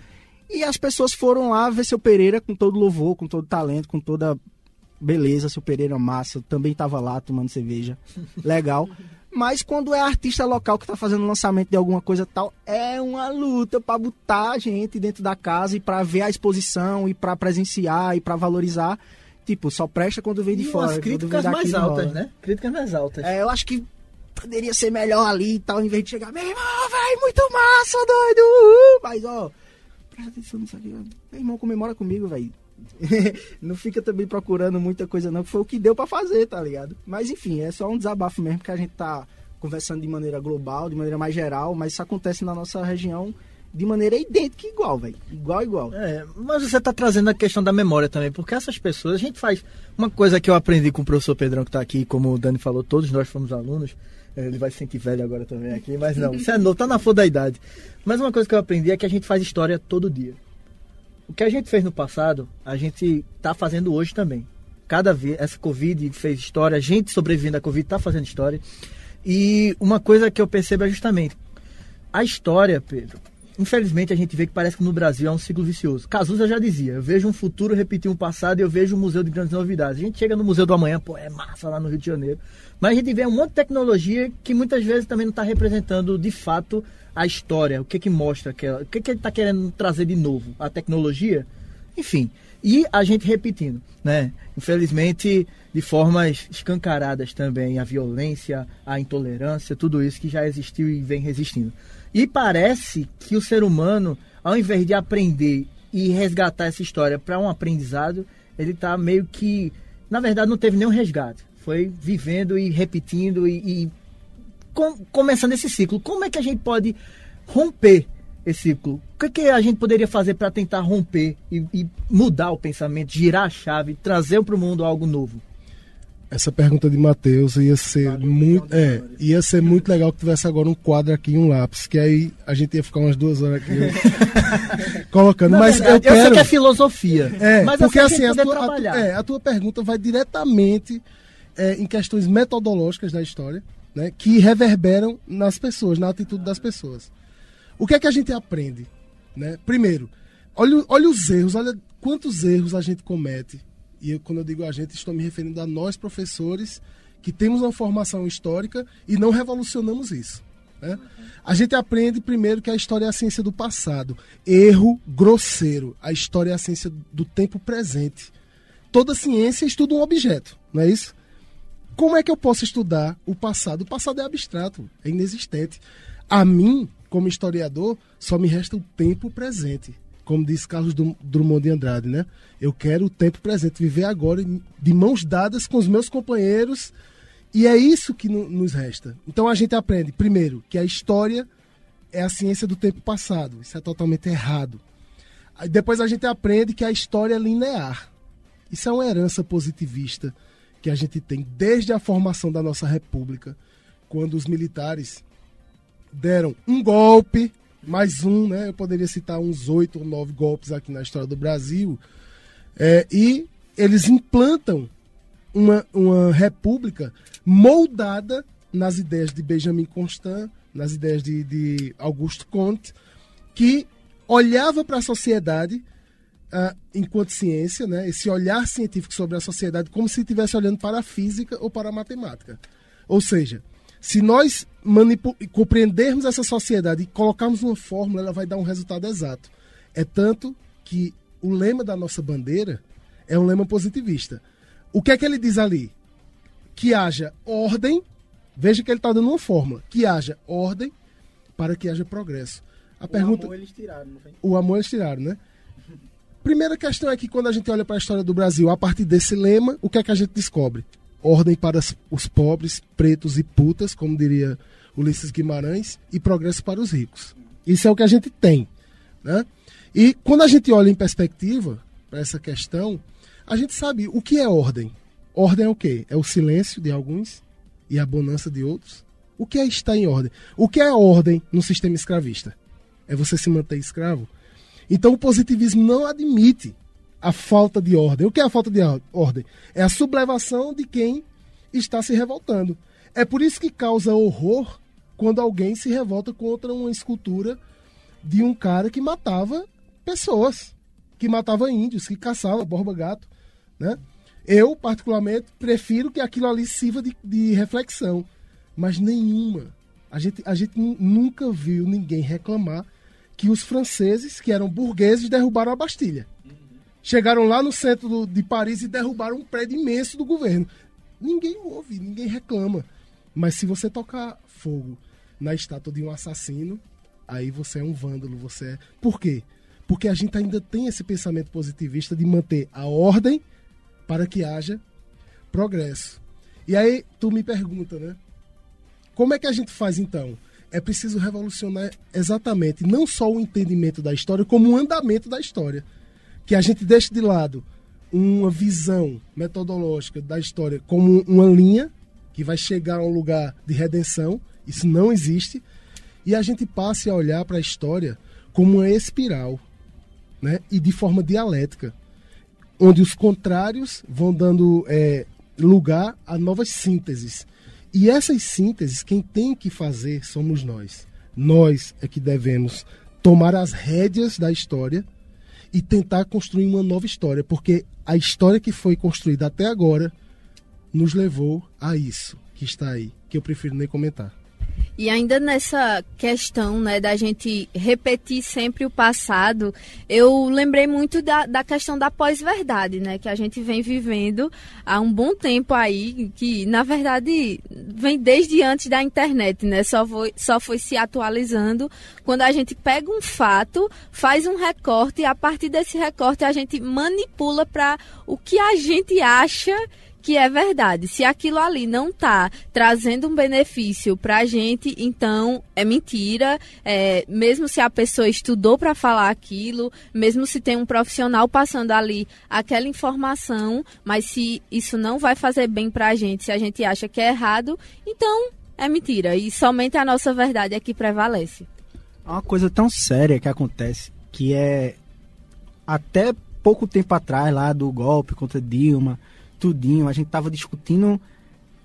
E as pessoas foram lá ver seu Pereira com todo louvor, com todo talento, com toda beleza. Seu Pereira massa, também estava lá tomando cerveja. Legal. Mas quando é artista local que está fazendo lançamento de alguma coisa tal, é uma luta para botar a gente dentro da casa e para ver a exposição e para presenciar e para valorizar. Tipo, só presta quando vem de e fora. As críticas mais altas, né? Críticas mais altas. É, eu acho que poderia ser melhor ali e tal, em vez de chegar, meu irmão, velho, muito massa, doido! Mas, ó, presta atenção nisso aqui, meu irmão comemora comigo, velho. não fica também procurando muita coisa, não, que foi o que deu para fazer, tá ligado? Mas, enfim, é só um desabafo mesmo, que a gente tá conversando de maneira global, de maneira mais geral, mas isso acontece na nossa região de maneira idêntica igual, velho. Igual, igual. É, mas você tá trazendo a questão da memória também, porque essas pessoas, a gente faz. Uma coisa que eu aprendi com o professor Pedrão que tá aqui, como o Dani falou, todos nós fomos alunos. Ele vai se sentir velho agora também aqui, mas não, você é novo, tá na flor da idade. Mas uma coisa que eu aprendi é que a gente faz história todo dia. O que a gente fez no passado, a gente tá fazendo hoje também. Cada vez, essa Covid fez história, a gente sobrevivendo à Covid tá fazendo história. E uma coisa que eu percebo é justamente, a história, Pedro, infelizmente a gente vê que parece que no Brasil é um ciclo vicioso. Cazuza já dizia, eu vejo um futuro repetir um passado e eu vejo um museu de grandes novidades. A gente chega no Museu do Amanhã, pô, é massa lá no Rio de Janeiro. Mas a gente vê um monte de tecnologia que muitas vezes também não está representando de fato a história, o que que mostra, aquela, o que que ele está querendo trazer de novo, a tecnologia, enfim. E a gente repetindo, né? Infelizmente, de formas escancaradas também, a violência, a intolerância, tudo isso que já existiu e vem resistindo. E parece que o ser humano, ao invés de aprender e resgatar essa história para um aprendizado, ele está meio que, na verdade, não teve nenhum resgate foi vivendo e repetindo e, e com, começando esse ciclo. Como é que a gente pode romper esse ciclo? O que, é que a gente poderia fazer para tentar romper e, e, mudar o pensamento, girar a chave, trazer para o mundo algo novo? Essa pergunta de Matheus ia ser muito, é, ia ser muito legal que tivesse agora um quadro aqui um lápis, que aí a gente ia ficar umas duas horas aqui colocando. Na mas verdade, eu, quero, eu sei que é filosofia, é, mas porque assim, assim a, tua, a, é, a tua pergunta vai diretamente é, em questões metodológicas da história, né, que reverberam nas pessoas, na atitude das pessoas. O que é que a gente aprende? Né? Primeiro, olha, olha os erros, olha quantos erros a gente comete. E eu, quando eu digo a gente, estou me referindo a nós, professores, que temos uma formação histórica e não revolucionamos isso. Né? A gente aprende primeiro que a história é a ciência do passado. Erro grosseiro. A história é a ciência do tempo presente. Toda ciência estuda um objeto, não é isso? Como é que eu posso estudar o passado? O passado é abstrato, é inexistente. A mim, como historiador, só me resta o tempo presente. Como disse Carlos Drummond de Andrade, né? Eu quero o tempo presente, viver agora de mãos dadas com os meus companheiros, e é isso que nos resta. Então a gente aprende, primeiro, que a história é a ciência do tempo passado. Isso é totalmente errado. Depois a gente aprende que a história é linear. Isso é uma herança positivista que a gente tem desde a formação da nossa república, quando os militares deram um golpe, mais um, né? Eu poderia citar uns oito ou nove golpes aqui na história do Brasil. É, e eles implantam uma, uma república moldada nas ideias de Benjamin Constant, nas ideias de, de Augusto Comte, que olhava para a sociedade uh, enquanto ciência, né, esse olhar científico sobre a sociedade, como se estivesse olhando para a física ou para a matemática. Ou seja, se nós compreendermos essa sociedade e colocarmos uma fórmula, ela vai dar um resultado exato. É tanto que o lema da nossa bandeira é um lema positivista. O que é que ele diz ali? Que haja ordem, veja que ele está dando uma fórmula, que haja ordem para que haja progresso. A o pergunta, amor eles tiraram, não foi? O amor eles tiraram, né? Primeira questão é que quando a gente olha para a história do Brasil, a partir desse lema, o que é que a gente descobre? Ordem para os pobres, pretos e putas, como diria Ulisses Guimarães, e progresso para os ricos. Isso é o que a gente tem. Né? E quando a gente olha em perspectiva para essa questão, a gente sabe o que é ordem. Ordem é o quê? É o silêncio de alguns e a bonança de outros. O que é estar em ordem? O que é ordem no sistema escravista? É você se manter escravo? Então o positivismo não admite a falta de ordem. O que é a falta de ordem? É a sublevação de quem está se revoltando. É por isso que causa horror quando alguém se revolta contra uma escultura de um cara que matava pessoas, que matava índios, que caçava borba gato, né? Eu, particularmente, prefiro que aquilo ali sirva de, de reflexão, mas nenhuma. A gente, a gente nunca viu ninguém reclamar que os franceses, que eram burgueses, derrubaram a Bastilha. Chegaram lá no centro do, de Paris e derrubaram um prédio imenso do governo. Ninguém ouve, ninguém reclama. Mas se você tocar fogo na estátua de um assassino, aí você é um vândalo, você é... Por quê? Porque a gente ainda tem esse pensamento positivista de manter a ordem para que haja progresso. E aí tu me pergunta, né? Como é que a gente faz então? é preciso revolucionar exatamente não só o entendimento da história, como o andamento da história. Que a gente deixe de lado uma visão metodológica da história como uma linha que vai chegar a um lugar de redenção, isso não existe, e a gente passe a olhar para a história como uma espiral, né? e de forma dialética, onde os contrários vão dando é, lugar a novas sínteses. E essas sínteses, quem tem que fazer somos nós. Nós é que devemos tomar as rédeas da história e tentar construir uma nova história, porque a história que foi construída até agora nos levou a isso que está aí, que eu prefiro nem comentar. E ainda nessa questão né, da gente repetir sempre o passado, eu lembrei muito da, da questão da pós-verdade, né? Que a gente vem vivendo há um bom tempo aí, que na verdade vem desde antes da internet, né? Só foi, só foi se atualizando quando a gente pega um fato, faz um recorte e a partir desse recorte a gente manipula para o que a gente acha que é verdade. Se aquilo ali não está trazendo um benefício para a gente, então é mentira. É, mesmo se a pessoa estudou para falar aquilo, mesmo se tem um profissional passando ali aquela informação, mas se isso não vai fazer bem para a gente, se a gente acha que é errado, então é mentira. E somente a nossa verdade é que prevalece. Uma coisa tão séria que acontece, que é até pouco tempo atrás lá do golpe contra Dilma tudinho. A gente tava discutindo.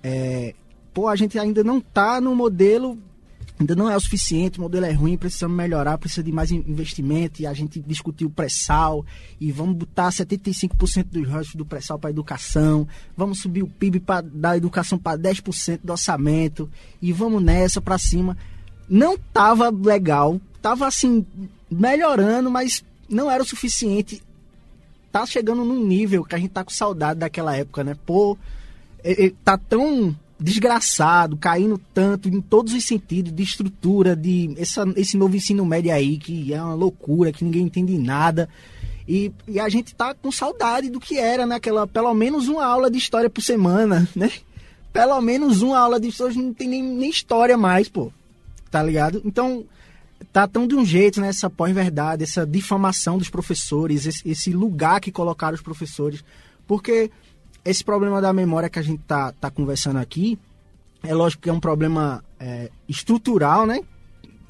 É, pô, a gente ainda não tá no modelo. Ainda não é o suficiente, o modelo é ruim, precisamos melhorar, precisa de mais investimento. E a gente discutiu pré-sal e vamos botar 75% dos royalties do pré-sal para educação. Vamos subir o PIB pra, da educação para 10% do orçamento. E vamos nessa para cima. Não tava legal, tava assim, melhorando, mas não era o suficiente tá chegando num nível que a gente tá com saudade daquela época, né? Pô, tá tão desgraçado, caindo tanto em todos os sentidos, de estrutura, de essa, esse novo ensino médio aí, que é uma loucura, que ninguém entende nada. E, e a gente tá com saudade do que era naquela, pelo menos uma aula de história por semana, né? Pelo menos uma aula de história, não tem nem, nem história mais, pô. Tá ligado? Então, tá tão de um jeito, né? Pós-verdade, essa difamação dos professores, esse, esse, lugar que colocaram os professores. Porque esse problema da memória que a gente tá, tá conversando aqui, é lógico que é um problema é, estrutural, né?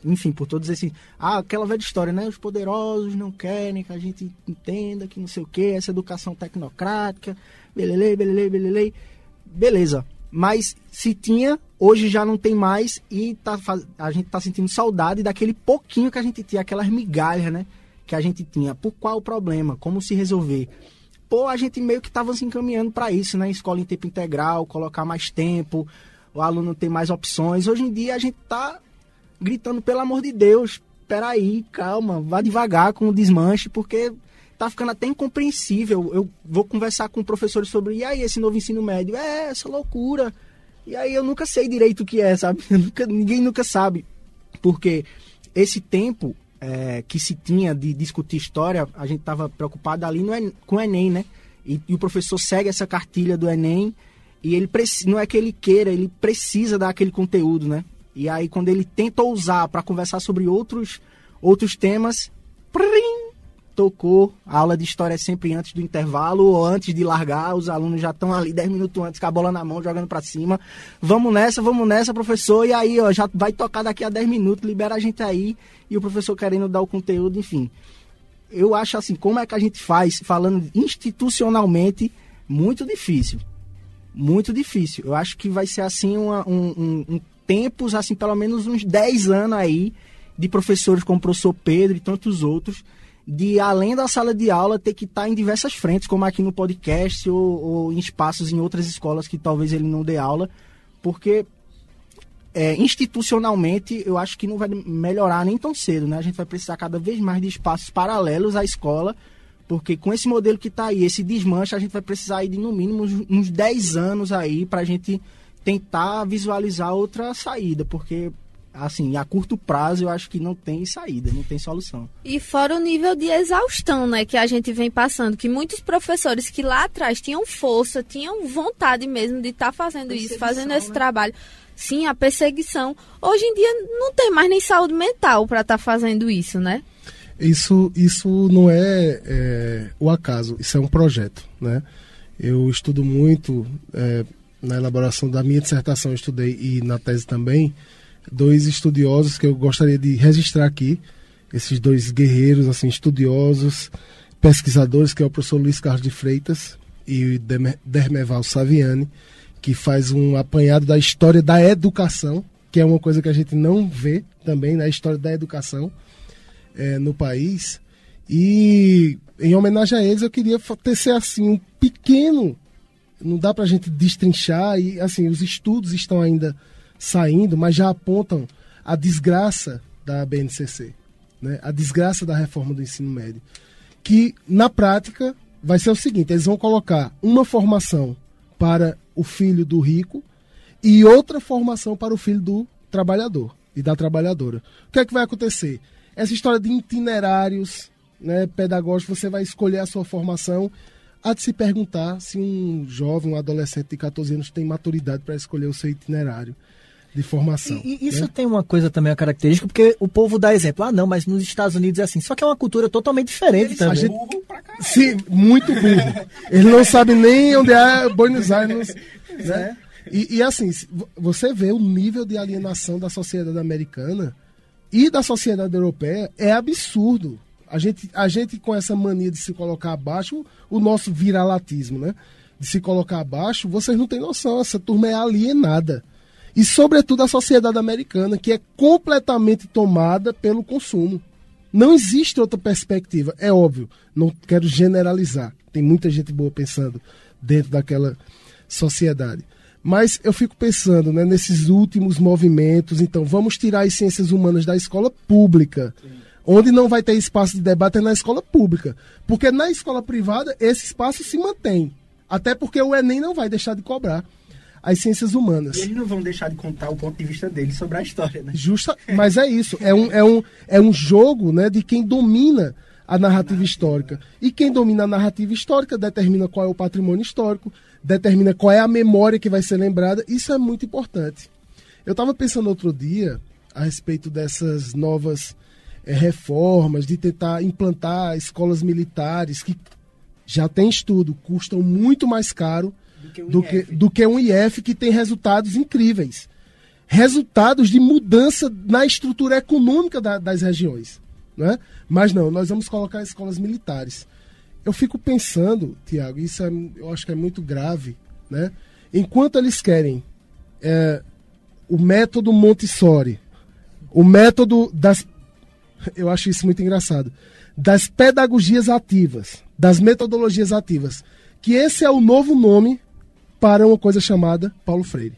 Enfim, por todos esses. Ah, aquela velha história, né? Os poderosos não querem que a gente entenda que não sei o que, essa educação tecnocrática, belele, belele, belele. Beleza. Mas se tinha, hoje já não tem mais e tá, a gente tá sentindo saudade daquele pouquinho que a gente tinha, aquelas migalhas, né? Que a gente tinha. Por qual o problema? Como se resolver? Pô, a gente meio que tava se encaminhando para isso, né? Escola em tempo integral, colocar mais tempo, o aluno tem mais opções. Hoje em dia a gente tá gritando, pelo amor de Deus, peraí, calma, vá devagar com o desmanche, porque tá ficando até incompreensível. Eu vou conversar com professores sobre, e aí, esse novo ensino médio? É, essa loucura. E aí eu nunca sei direito o que é, sabe? Nunca, ninguém nunca sabe. Porque esse tempo é, que se tinha de discutir história, a gente estava preocupado ali no, com o Enem, né? E, e, o professor segue essa cartilha do Enem e ele não é que ele queira, ele precisa dar aquele conteúdo, né? E aí quando ele tenta usar para conversar sobre outros outros temas, prim, tocou. A aula de história é sempre antes do intervalo ou antes de largar. Os alunos já estão ali 10 minutos antes com a bola na mão, jogando para cima. Vamos nessa, vamos nessa, professor. E aí, ó, já vai tocar daqui a 10 minutos, libera a gente aí. E o professor querendo dar o conteúdo, enfim. Eu acho assim, como é que a gente faz, falando institucionalmente, muito difícil. Muito difícil. Eu acho que vai ser assim uma, um, um, um tempos, assim, pelo menos uns 10 anos aí, de professores como o professor Pedro e tantos outros, de além da sala de aula ter que estar em diversas frentes, como aqui no podcast ou, ou em espaços em outras escolas que talvez ele não dê aula, porque é, institucionalmente eu acho que não vai melhorar nem tão cedo, né? A gente vai precisar cada vez mais de espaços paralelos à escola, porque com esse modelo que está aí, esse desmanche, a gente vai precisar de no mínimo uns 10 anos aí para a gente tentar visualizar outra saída, porque assim, a curto prazo eu acho que não tem saída, não tem solução. E fora o nível de exaustão, né, que a gente vem passando, que muitos professores que lá atrás tinham força, tinham vontade mesmo de estar tá fazendo isso, fazendo esse né? trabalho. Sim, a perseguição. Hoje em dia não tem mais nem saúde mental para estar tá fazendo isso, né? Isso, isso não é, é, o acaso, isso é um projeto, né? Eu estudo muito é, na elaboração da minha dissertação, eu estudei e na tese também dois estudiosos que eu gostaria de registrar aqui, esses dois guerreiros, assim, estudiosos, pesquisadores, que é o professor Luiz Carlos de Freitas e o Dermeval Saviani, que faz um apanhado da história da educação, que é uma coisa que a gente não vê também na história da educação é, no país. E em homenagem a eles, eu queria tecer assim um pequeno, não dá para a gente destrinchar e assim os estudos estão ainda saindo, mas já apontam a desgraça da BNCC, né? a desgraça da reforma do ensino médio. Que, na prática, vai ser o seguinte: eles vão colocar uma formação para o filho do rico e outra formação para o filho do trabalhador e da trabalhadora. O que é que vai acontecer? Essa história de itinerários né, pedagógicos, você vai escolher a sua formação. Há de se perguntar se um jovem, um adolescente de 14 anos tem maturidade para escolher o seu itinerário de formação. E, isso né? tem uma coisa também, uma característica, porque o povo dá exemplo. Ah, não, mas nos Estados Unidos é assim. Só que é uma cultura totalmente diferente Eles também. Gente... Sim, muito burro. Ele não sabe nem onde é Buenos Aires. Né? E, e assim, você vê o nível de alienação da sociedade americana e da sociedade europeia é absurdo. A gente, a gente com essa mania de se colocar abaixo, o nosso viralatismo, né? De se colocar abaixo, vocês não têm noção, essa turma é alienada e, sobretudo, a sociedade americana, que é completamente tomada pelo consumo. Não existe outra perspectiva. É óbvio, não quero generalizar. Tem muita gente boa pensando dentro daquela sociedade. Mas eu fico pensando né, nesses últimos movimentos. Então, vamos tirar as ciências humanas da escola pública. Sim. Onde não vai ter espaço de debate é na escola pública. Porque na escola privada, esse espaço se mantém. Até porque o Enem não vai deixar de cobrar. As ciências humanas. E eles não vão deixar de contar o ponto de vista deles sobre a história, né? Justa, mas é isso, é um, é um, é um jogo né, de quem domina a narrativa histórica. E quem domina a narrativa histórica determina qual é o patrimônio histórico, determina qual é a memória que vai ser lembrada. Isso é muito importante. Eu estava pensando outro dia a respeito dessas novas é, reformas, de tentar implantar escolas militares que já tem estudo, custam muito mais caro que, um do que, do que um IF que tem resultados incríveis. Resultados de mudança na estrutura econômica da, das regiões. Né? Mas não, nós vamos colocar escolas militares. Eu fico pensando, Tiago, isso é, eu acho que é muito grave, né? Enquanto eles querem é, o método Montessori, o método das. Eu acho isso muito engraçado. Das pedagogias ativas, das metodologias ativas. Que esse é o novo nome para uma coisa chamada Paulo Freire.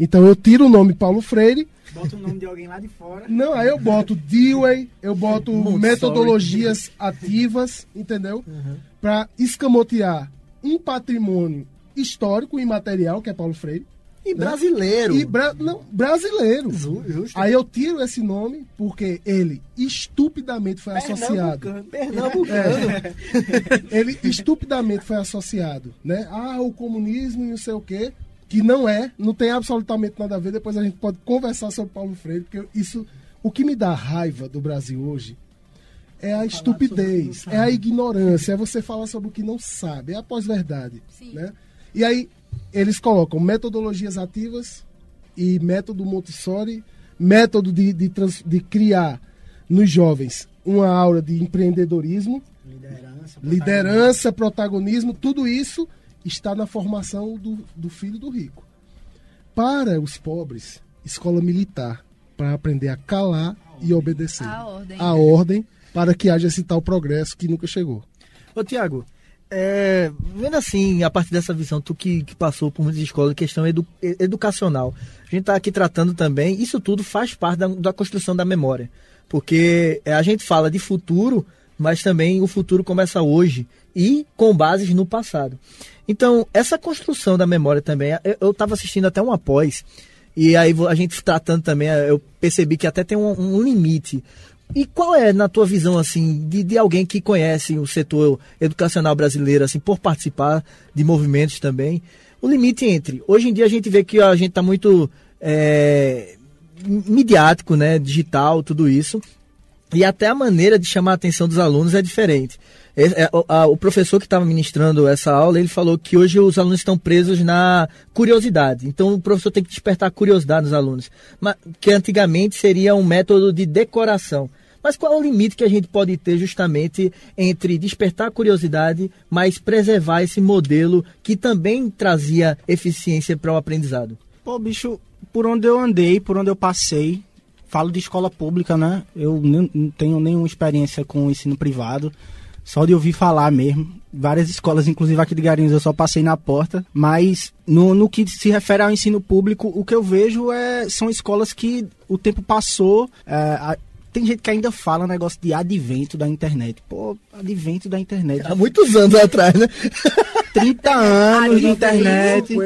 Então eu tiro o nome Paulo Freire. Bota o nome de alguém lá de fora. Não, aí eu boto Dewey, eu boto metodologias ativas, entendeu? Uhum. Para escamotear um patrimônio histórico e imaterial, que é Paulo Freire. E né? brasileiro. E bra não, brasileiro. Justo. Aí eu tiro esse nome porque ele estupidamente foi associado. Pernambucano. É, ele estupidamente foi associado, né? Ah, o comunismo e não sei o quê. Que não é, não tem absolutamente nada a ver. Depois a gente pode conversar sobre Paulo Freire, porque isso. O que me dá raiva do Brasil hoje é a estupidez, é a ignorância, é você falar sobre o que não sabe, é a pós-verdade. Né? E aí, eles colocam metodologias ativas e método Montessori, método de, de, trans, de criar nos jovens uma aura de empreendedorismo, liderança, liderança, protagonismo, tudo isso está na formação do, do filho do rico. Para os pobres, escola militar, para aprender a calar a e obedecer. A ordem. A ordem, para que haja esse tal progresso que nunca chegou. Ô, Tiago, é, vendo assim, a partir dessa visão, tu que, que passou por muitas escolas, questão edu, educacional, a gente está aqui tratando também, isso tudo faz parte da, da construção da memória. Porque é, a gente fala de futuro, mas também o futuro começa hoje e com bases no passado. Então, essa construção da memória também, eu estava assistindo até um após, e aí a gente tratando também, eu percebi que até tem um, um limite. E qual é, na tua visão, assim, de, de alguém que conhece o setor educacional brasileiro, assim, por participar de movimentos também, o limite entre. Hoje em dia a gente vê que a gente está muito é, midiático, né? Digital, tudo isso. E até a maneira de chamar a atenção dos alunos é diferente. É, o professor que estava ministrando essa aula, ele falou que hoje os alunos estão presos na curiosidade. Então o professor tem que despertar a curiosidade nos alunos, que antigamente seria um método de decoração. Mas qual é o limite que a gente pode ter justamente entre despertar a curiosidade, mas preservar esse modelo que também trazia eficiência para o aprendizado? Pô, bicho, por onde eu andei, por onde eu passei, falo de escola pública, né? Eu não tenho nenhuma experiência com o ensino privado. Só de ouvir falar mesmo. Várias escolas, inclusive aqui de Garinhos, eu só passei na porta. Mas no, no que se refere ao ensino público, o que eu vejo é, são escolas que o tempo passou. É, a, tem gente que ainda fala negócio de advento da internet. Pô, advento da internet. Há muitos anos atrás, né? 30 anos de internet.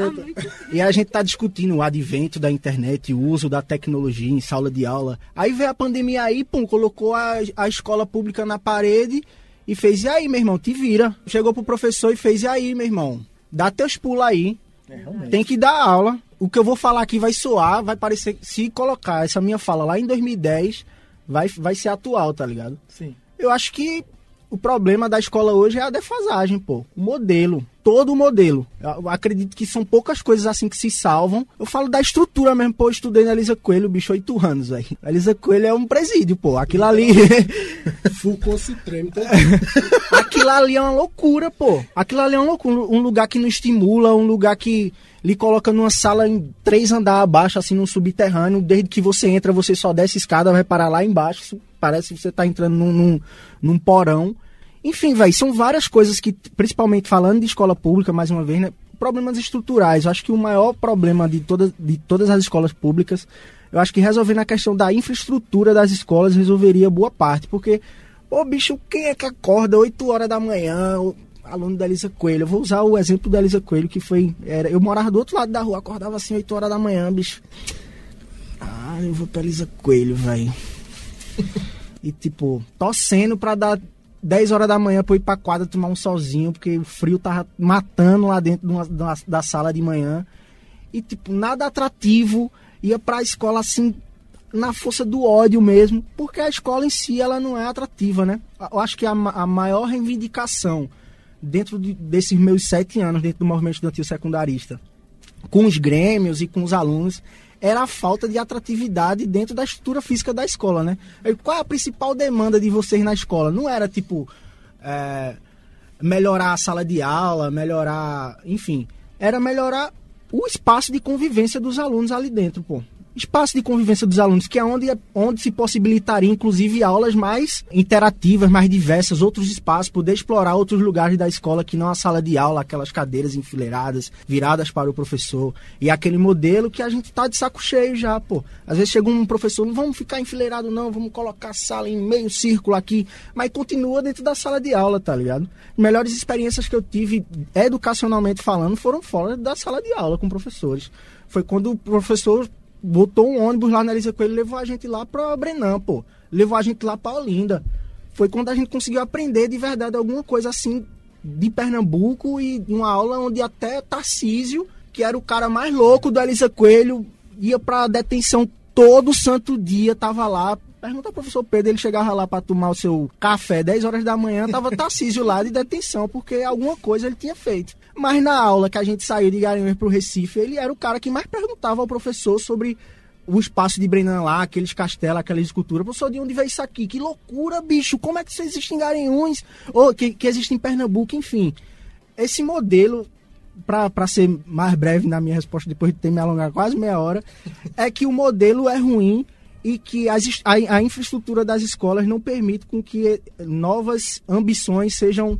E a gente tá discutindo o advento da internet, o uso da tecnologia em sala de aula. Aí veio a pandemia aí, pum, colocou a, a escola pública na parede e fez, e aí, meu irmão, te vira. Chegou pro professor e fez, e aí, meu irmão, dá teus pulos aí. É, tem que dar aula. O que eu vou falar aqui vai soar, vai parecer. Se colocar essa minha fala lá em 2010, vai, vai ser atual, tá ligado? Sim. Eu acho que o problema da escola hoje é a defasagem, pô. O modelo. Todo o modelo. Eu acredito que são poucas coisas assim que se salvam. Eu falo da estrutura mesmo, pô. Eu estudei na Elisa Coelho, bicho, oito anos, velho. A Elisa Coelho é um presídio, pô. Aquilo ali. Foucault se treme Aquilo ali é uma loucura, pô. Aquilo ali é uma loucura. Um lugar que não estimula, um lugar que lhe coloca numa sala em três andares abaixo, assim, num subterrâneo. Desde que você entra, você só desce escada, vai parar lá embaixo parece que você está entrando num, num, num porão. Enfim, velho, são várias coisas que, principalmente falando de escola pública, mais uma vez, né? Problemas estruturais. Eu acho que o maior problema de, toda, de todas as escolas públicas, eu acho que resolvendo a questão da infraestrutura das escolas resolveria boa parte. Porque, pô, bicho, quem é que acorda 8 horas da manhã, aluno da Elisa Coelho. Eu vou usar o exemplo da Elisa Coelho, que foi. Era, eu morava do outro lado da rua, acordava assim 8 horas da manhã, bicho. Ah, eu vou pra Elisa Coelho, velho. e tipo, torcendo pra dar 10 horas da manhã pra eu ir pra quadra tomar um solzinho, porque o frio tava matando lá dentro da, da sala de manhã. E tipo, nada atrativo. Ia pra escola assim, na força do ódio mesmo, porque a escola em si ela não é atrativa, né? Eu acho que a, a maior reivindicação dentro de, desses meus sete anos dentro do movimento estudantil secundarista, com os grêmios e com os alunos, era a falta de atratividade dentro da estrutura física da escola, né? Qual é a principal demanda de vocês na escola? Não era tipo é, melhorar a sala de aula, melhorar, enfim, era melhorar o espaço de convivência dos alunos ali dentro, pô espaço de convivência dos alunos, que é onde, onde se possibilitaria, inclusive, aulas mais interativas, mais diversas, outros espaços, poder explorar outros lugares da escola que não a sala de aula, aquelas cadeiras enfileiradas, viradas para o professor. E aquele modelo que a gente tá de saco cheio já, pô. Às vezes chega um professor, não vamos ficar enfileirado não, vamos colocar a sala em meio círculo aqui, mas continua dentro da sala de aula, tá ligado? Melhores experiências que eu tive, educacionalmente falando, foram fora da sala de aula com professores. Foi quando o professor botou um ônibus lá na Elisa Coelho levou a gente lá pra Brenan, pô. Levou a gente lá pra Olinda. Foi quando a gente conseguiu aprender de verdade alguma coisa assim de Pernambuco e uma aula onde até Tarcísio, que era o cara mais louco do Elisa Coelho, ia pra detenção todo santo dia, tava lá. Pergunta ao professor Pedro, ele chegava lá para tomar o seu café 10 horas da manhã, tava Tarcísio lá de detenção, porque alguma coisa ele tinha feito. Mas na aula que a gente saiu de Garanhuns para o Recife, ele era o cara que mais perguntava ao professor sobre o espaço de Brenan lá, aqueles castelos, aquela escultura. Professor, de onde veio isso aqui? Que loucura, bicho! Como é que isso existe em Garanhuns? Ou que, que existe em Pernambuco, enfim. Esse modelo, para ser mais breve na minha resposta, depois de ter me alongado quase meia hora, é que o modelo é ruim e que as, a, a infraestrutura das escolas não permite com que novas ambições sejam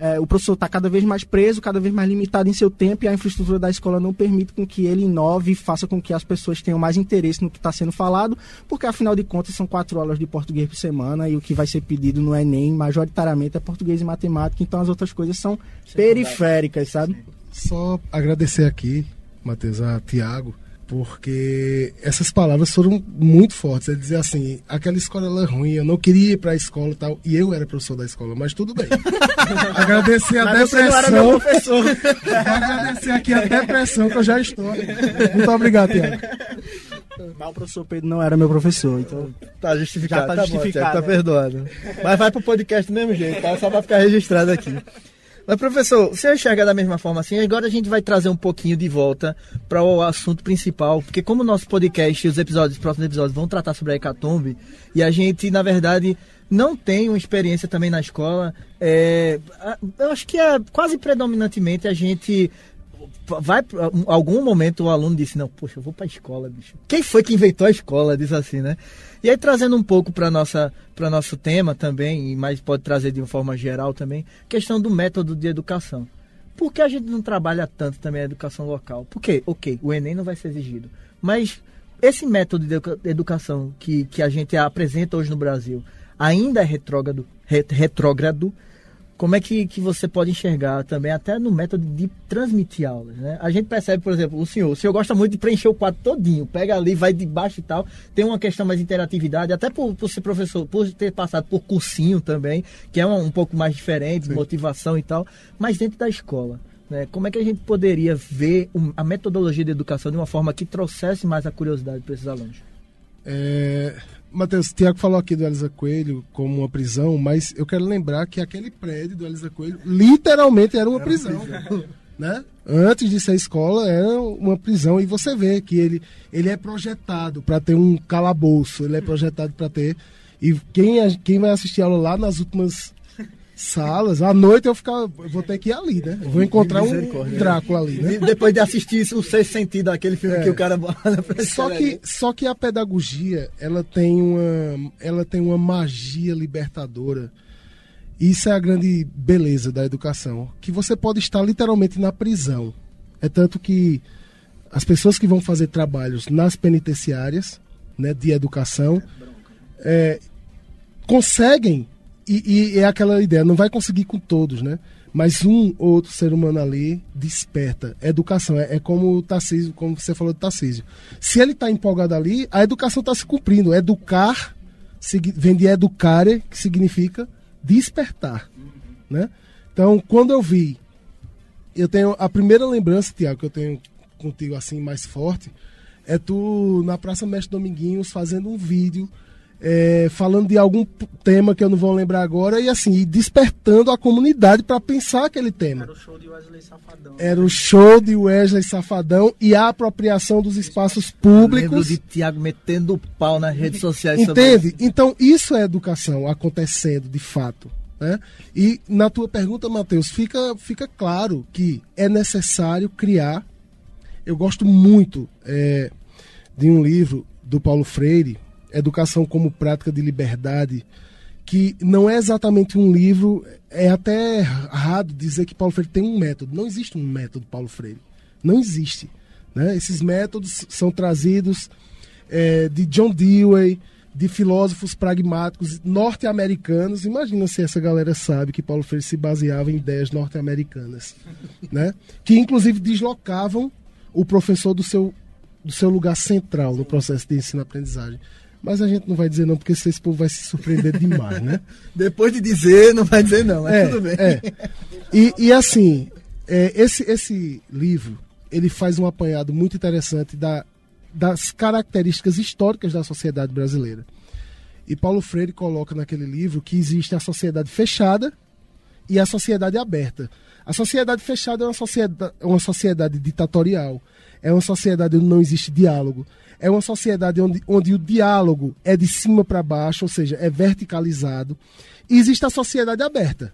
é, o professor está cada vez mais preso, cada vez mais limitado em seu tempo e a infraestrutura da escola não permite com que ele inove e faça com que as pessoas tenham mais interesse no que está sendo falado, porque afinal de contas são quatro aulas de português por semana e o que vai ser pedido no Enem majoritariamente é português e matemática, então as outras coisas são periféricas, sabe? Só agradecer aqui, Matheus, a Tiago, porque essas palavras foram muito fortes. É dizer assim, aquela escola é ruim, eu não queria ir para a escola e tal, e eu era professor da escola, mas tudo bem. agradecer a mas depressão. agradecer aqui a depressão que eu já estou. Muito obrigado, Tiago. Mas o professor Pedro não era meu professor, então. Tá justificado, já tá, tá justificado. Bom, tá né? perdoado. Mas vai pro podcast do mesmo jeito, tá? Só pra ficar registrado aqui. Mas, professor, você enxerga da mesma forma assim? Agora a gente vai trazer um pouquinho de volta para o assunto principal, porque como o nosso podcast e os episódios, os próximos episódios vão tratar sobre a hecatombe, e a gente, na verdade, não tem uma experiência também na escola, é, eu acho que é quase predominantemente a gente vai algum momento o aluno disse não poxa eu vou para a escola bicho. Quem foi que inventou a escola? Diz assim né e aí trazendo um pouco para nossa para nosso tema também mas pode trazer de uma forma geral também questão do método de educação. Por que a gente não trabalha tanto também a educação local? Porque ok o enem não vai ser exigido mas esse método de educação que, que a gente apresenta hoje no Brasil ainda é retrógrado retrógrado como é que, que você pode enxergar também, até no método de transmitir aulas, né? A gente percebe, por exemplo, o senhor, o senhor gosta muito de preencher o quadro todinho, pega ali, vai de baixo e tal, tem uma questão mais de interatividade, até por, por ser professor, por ter passado por cursinho também, que é um, um pouco mais diferente, Sim. motivação e tal, mas dentro da escola. Né? Como é que a gente poderia ver a metodologia de educação de uma forma que trouxesse mais a curiosidade para esses alunos? É, Matheus, Tiago falou aqui do Elisa Coelho como uma prisão, mas eu quero lembrar que aquele prédio do Elisa Coelho literalmente era uma era prisão. prisão. Né? Antes de ser escola, era uma prisão. E você vê que ele, ele é projetado para ter um calabouço, ele é projetado para ter. E quem, quem vai assistir aula lá nas últimas salas. À noite eu ficar, vou ter que ir ali, né? vou encontrar um Drácula ali, né? depois de assistir o sexto sentido, aquele filme é. que o cara só que Só que a pedagogia, ela tem uma, ela tem uma magia libertadora. Isso é a grande beleza da educação, que você pode estar literalmente na prisão. É tanto que as pessoas que vão fazer trabalhos nas penitenciárias, né, de educação, é, conseguem e, e, é aquela ideia, não vai conseguir com todos, né? mas um ou outro ser humano ali desperta. Educação é, é como o Tarcísio, como você falou do Tarcísio. Se ele está empolgado ali, a educação está se cumprindo. Educar vem de educare, que significa despertar. Né? Então, quando eu vi, eu tenho a primeira lembrança, Tiago, que eu tenho contigo assim mais forte, é tu na Praça Mestre Dominguinhos fazendo um vídeo é, falando de algum tema que eu não vou lembrar agora e assim, despertando a comunidade para pensar aquele tema. Era o show de Wesley Safadão. Era o show de Wesley Safadão e a apropriação dos espaços públicos. Eu lembro de Tiago metendo pau nas redes sociais. Entende? Então, isso é educação acontecendo de fato. Né? E na tua pergunta, Matheus, fica, fica claro que é necessário criar. Eu gosto muito é, de um livro do Paulo Freire, Educação como Prática de Liberdade, que não é exatamente um livro, é até errado dizer que Paulo Freire tem um método. Não existe um método Paulo Freire. Não existe. Né? Esses métodos são trazidos é, de John Dewey, de filósofos pragmáticos norte-americanos. Imagina se essa galera sabe que Paulo Freire se baseava em ideias norte-americanas, né? Que inclusive deslocavam o professor do seu, do seu lugar central no processo de ensino-aprendizagem. Mas a gente não vai dizer não, porque esse povo vai se surpreender demais, né? Depois de dizer, não vai dizer não, mas é, tudo bem. É. E, e assim, é, esse, esse livro, ele faz um apanhado muito interessante da, das características históricas da sociedade brasileira. E Paulo Freire coloca naquele livro que existe a sociedade fechada e a sociedade aberta. A sociedade fechada é uma sociedade, uma sociedade ditatorial, é uma sociedade onde não existe diálogo, é uma sociedade onde, onde o diálogo é de cima para baixo, ou seja, é verticalizado. E existe a sociedade aberta,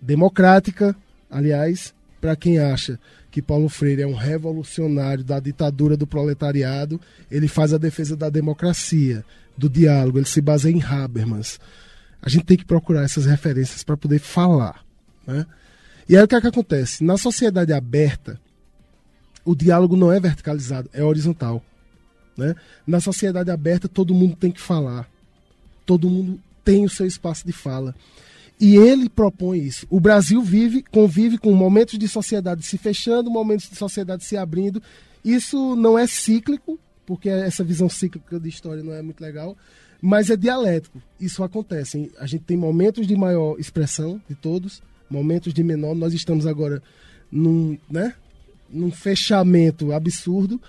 democrática, aliás, para quem acha que Paulo Freire é um revolucionário da ditadura do proletariado, ele faz a defesa da democracia, do diálogo, ele se baseia em Habermas. A gente tem que procurar essas referências para poder falar. Né? E aí o que, é que acontece? Na sociedade aberta, o diálogo não é verticalizado, é horizontal. Né? Na sociedade aberta, todo mundo tem que falar. Todo mundo tem o seu espaço de fala. E ele propõe isso. O Brasil vive, convive com momentos de sociedade se fechando, momentos de sociedade se abrindo. Isso não é cíclico, porque essa visão cíclica de história não é muito legal, mas é dialético. Isso acontece. A gente tem momentos de maior expressão de todos, momentos de menor. Nós estamos agora num, né, num fechamento absurdo,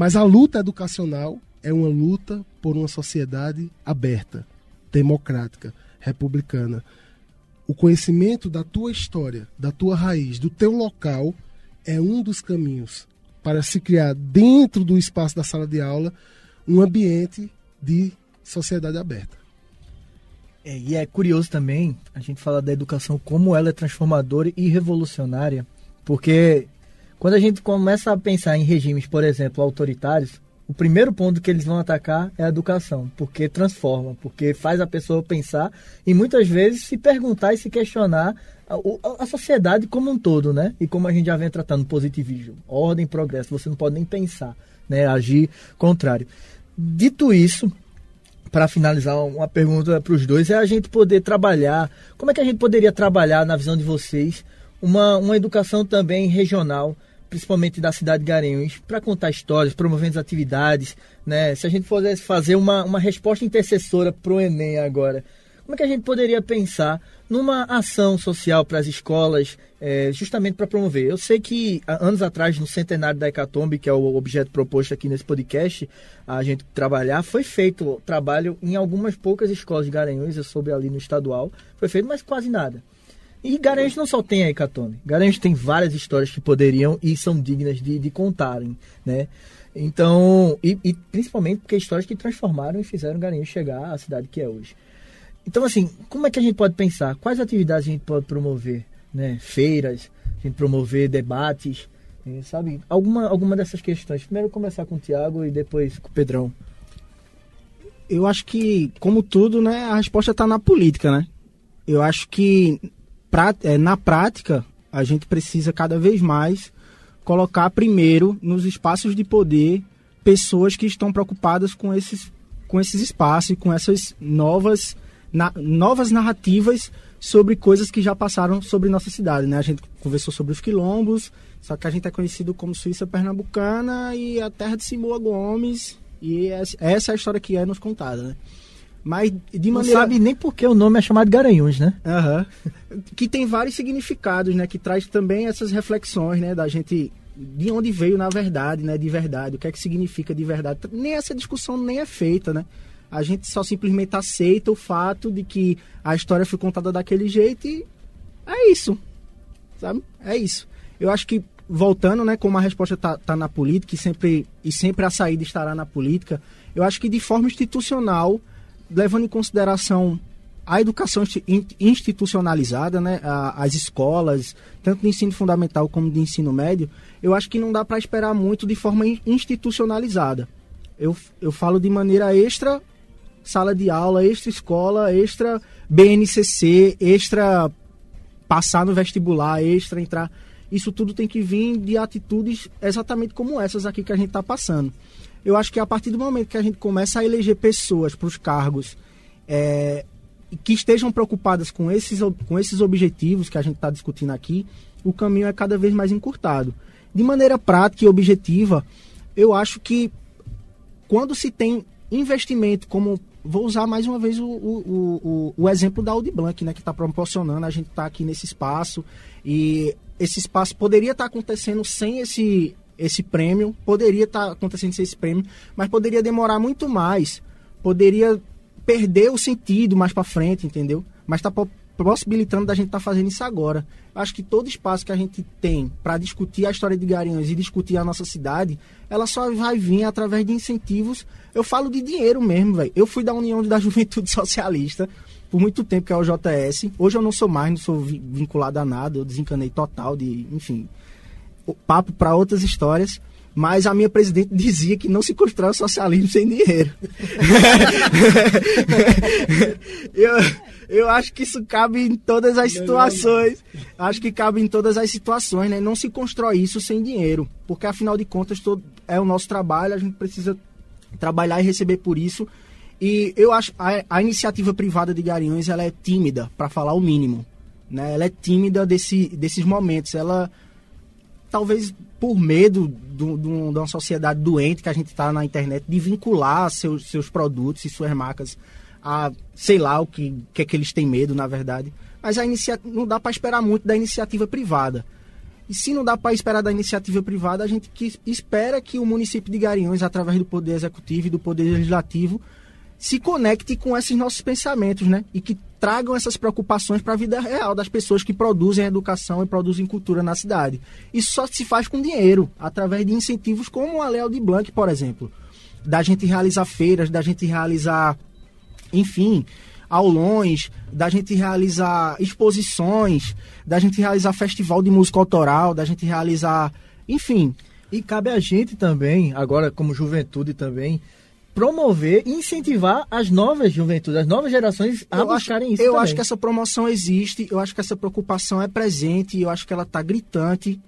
mas a luta educacional é uma luta por uma sociedade aberta, democrática, republicana. O conhecimento da tua história, da tua raiz, do teu local é um dos caminhos para se criar dentro do espaço da sala de aula um ambiente de sociedade aberta. É, e é curioso também a gente falar da educação como ela é transformadora e revolucionária, porque quando a gente começa a pensar em regimes, por exemplo, autoritários, o primeiro ponto que eles vão atacar é a educação, porque transforma, porque faz a pessoa pensar e muitas vezes se perguntar e se questionar a, a, sociedade como um todo, né? E como a gente já vem tratando positivismo, ordem, progresso, você não pode nem pensar, né? Agir contrário. Dito isso, para finalizar, uma pergunta para os dois é a gente poder trabalhar. Como é que a gente poderia trabalhar, na visão de vocês, uma, uma educação também regional? Principalmente da cidade de Garanhuns, para contar histórias, promovendo atividades, né? Se a gente pudesse fazer uma, uma resposta intercessora para o Enem agora, como é que a gente poderia pensar numa ação social para as escolas, é, justamente para promover? Eu sei que anos atrás, no centenário da Hecatombe, que é o objeto proposto aqui nesse podcast, a gente trabalhar, foi feito trabalho em algumas poucas escolas de Garanhuns, eu soube ali no estadual, foi feito, mas quase nada. E Garanhuns não só tem a Hecatombe. Garanhuns tem várias histórias que poderiam e são dignas de, de contarem, né? Então, e, e, principalmente porque histórias que transformaram e fizeram Garanhuns chegar à cidade que é hoje. Então, assim, como é que a gente pode pensar? Quais atividades a gente pode promover? Né? Feiras, a gente promover debates, eh, sabe? Alguma, alguma dessas questões. Primeiro começar com o Tiago e depois com o Pedrão. Eu acho que, como tudo, né, a resposta está na política, né? Eu acho que na prática, a gente precisa cada vez mais colocar primeiro nos espaços de poder pessoas que estão preocupadas com esses, com esses espaços e com essas novas na, novas narrativas sobre coisas que já passaram sobre nossa cidade, né? A gente conversou sobre os quilombos, só que a gente é conhecido como Suíça Pernambucana e a terra de Simoa Gomes, e essa é a história que é nos contada, né? Mas de maneira. Não sabe nem por que o nome é chamado Garanhuns, né? Uhum. que tem vários significados, né? Que traz também essas reflexões, né? Da gente. De onde veio na verdade, né? De verdade. O que é que significa de verdade. Nem essa discussão nem é feita, né? A gente só simplesmente aceita o fato de que a história foi contada daquele jeito e é isso. Sabe? É isso. Eu acho que, voltando, né, como a resposta está tá na política e sempre, e sempre a saída estará na política, eu acho que de forma institucional, levando em consideração a educação institucionalizada, né, as escolas, tanto de ensino fundamental como de ensino médio, eu acho que não dá para esperar muito de forma institucionalizada. Eu, eu falo de maneira extra sala de aula, extra escola, extra BNCC, extra passar no vestibular, extra entrar. Isso tudo tem que vir de atitudes exatamente como essas aqui que a gente está passando. Eu acho que a partir do momento que a gente começa a eleger pessoas para os cargos é, que estejam preocupadas com esses, com esses objetivos que a gente está discutindo aqui, o caminho é cada vez mais encurtado. De maneira prática e objetiva, eu acho que quando se tem investimento como vou usar mais uma vez o, o, o, o exemplo da Audi Blanc, né, que está proporcionando a gente estar tá aqui nesse espaço. E esse espaço poderia estar tá acontecendo sem esse, esse prêmio, poderia estar tá acontecendo esse prêmio, mas poderia demorar muito mais. Poderia perder o sentido mais para frente, entendeu? Mas está possibilitando da gente estar tá fazendo isso agora. Acho que todo espaço que a gente tem para discutir a história de Garanhuns e discutir a nossa cidade, ela só vai vir através de incentivos. Eu falo de dinheiro mesmo, velho. Eu fui da União da Juventude Socialista por muito tempo, que é o JS. Hoje eu não sou mais, não sou vinculado a nada, eu desencanei total de, enfim, papo para outras histórias mas a minha presidente dizia que não se constrói o socialismo sem dinheiro. eu, eu acho que isso cabe em todas as situações. Acho que cabe em todas as situações, né? Não se constrói isso sem dinheiro, porque afinal de contas todo, é o nosso trabalho, a gente precisa trabalhar e receber por isso. E eu acho a, a iniciativa privada de Garanhuns ela é tímida, para falar o mínimo, né? Ela é tímida desse, desses momentos. Ela talvez por medo de uma sociedade doente que a gente está na internet, de vincular seus, seus produtos e suas marcas a, sei lá, o que, que é que eles têm medo, na verdade. Mas a iniciativa, não dá para esperar muito da iniciativa privada. E se não dá para esperar da iniciativa privada, a gente que espera que o município de Garanhuns, através do Poder Executivo e do Poder Legislativo, se conecte com esses nossos pensamentos, né? E que tragam essas preocupações para a vida real das pessoas que produzem educação e produzem cultura na cidade. Isso só se faz com dinheiro, através de incentivos como a Léo de Blanc, por exemplo. Da gente realizar feiras, da gente realizar, enfim, aulões, da gente realizar exposições, da gente realizar festival de música autoral, da gente realizar, enfim. E cabe a gente também, agora como juventude também, promover e incentivar as novas juventudes, as novas gerações a eu buscarem acho, isso. Eu também. acho que essa promoção existe, eu acho que essa preocupação é presente, eu acho que ela está gritante,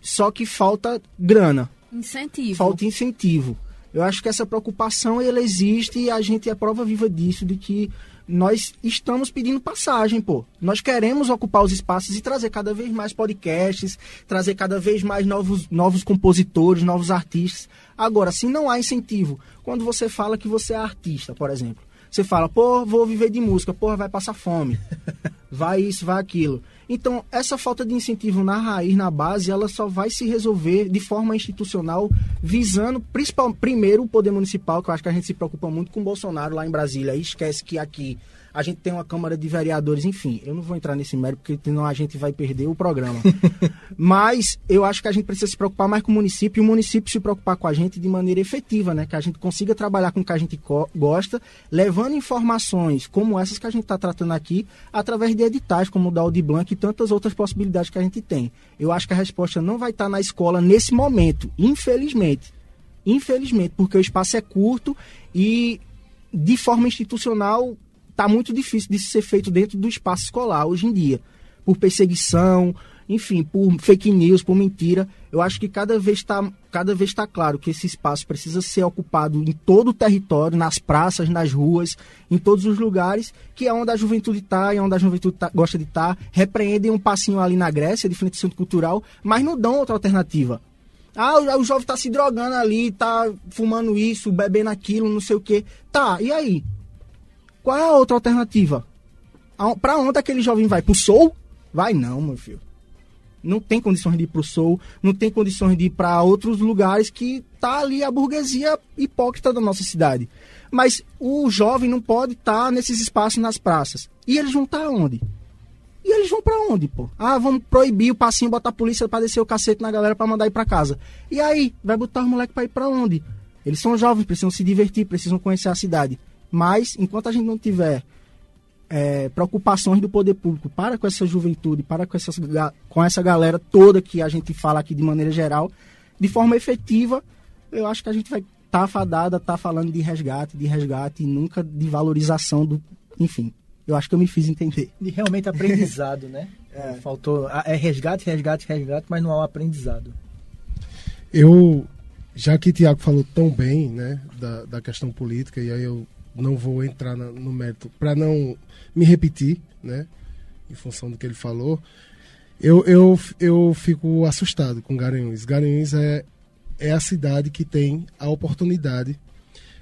só que falta grana. Incentivo. Falta incentivo. Eu acho que essa preocupação ela existe e a gente é prova viva disso, de que nós estamos pedindo passagem, pô. Nós queremos ocupar os espaços e trazer cada vez mais podcasts, trazer cada vez mais novos, novos compositores, novos artistas. Agora, se não há incentivo, quando você fala que você é artista, por exemplo, você fala, pô, vou viver de música, porra, vai passar fome, vai isso, vai aquilo. Então, essa falta de incentivo na raiz, na base, ela só vai se resolver de forma institucional, visando principal, primeiro o poder municipal, que eu acho que a gente se preocupa muito com o Bolsonaro lá em Brasília, e esquece que aqui a gente tem uma Câmara de Vereadores, enfim, eu não vou entrar nesse mérito, porque senão a gente vai perder o programa. Mas eu acho que a gente precisa se preocupar mais com o município e o município se preocupar com a gente de maneira efetiva, né? Que a gente consiga trabalhar com o que a gente gosta, levando informações como essas que a gente está tratando aqui, através de editais como o da Audi Blanc e tantas outras possibilidades que a gente tem. Eu acho que a resposta não vai estar tá na escola nesse momento, infelizmente. Infelizmente, porque o espaço é curto e de forma institucional está muito difícil de ser feito dentro do espaço escolar hoje em dia, por perseguição, enfim, por fake news, por mentira. Eu acho que cada vez está cada vez está claro que esse espaço precisa ser ocupado em todo o território, nas praças, nas ruas, em todos os lugares, que é onde a juventude está e onde a juventude tá, gosta de estar. Tá. Repreendem um passinho ali na Grécia, de frente ao centro cultural, mas não dão outra alternativa. Ah, o, o jovem está se drogando ali, está fumando isso, bebendo aquilo, não sei o quê. Tá, e aí? Qual é a outra alternativa? Para onde aquele jovem vai? Pro Soul? Vai não, meu filho não tem condições de ir para o Sul, não tem condições de ir para outros lugares que tá ali a burguesia hipócrita da nossa cidade. Mas o jovem não pode estar tá nesses espaços nas praças. E eles vão estar tá onde? E eles vão para onde, pô? Ah, vamos proibir o passinho, botar a polícia para descer o cacete na galera para mandar ir para casa. E aí, vai botar os moleques para ir para onde? Eles são jovens, precisam se divertir, precisam conhecer a cidade. Mas enquanto a gente não tiver é, preocupações do poder público para com essa juventude, para com, essas, com essa galera toda que a gente fala aqui de maneira geral, de forma efetiva, eu acho que a gente vai estar tá fadada, tá falando de resgate, de resgate e nunca de valorização do. Enfim, eu acho que eu me fiz entender. De realmente aprendizado, né? É. Faltou. É resgate, resgate, resgate, mas não há um aprendizado. Eu, já que o Tiago falou tão bem né, da, da questão política, e aí eu não vou entrar na, no mérito para não me repetir, né? Em função do que ele falou. Eu, eu, eu fico assustado com Garanhuns. Garanhuns é, é a cidade que tem a oportunidade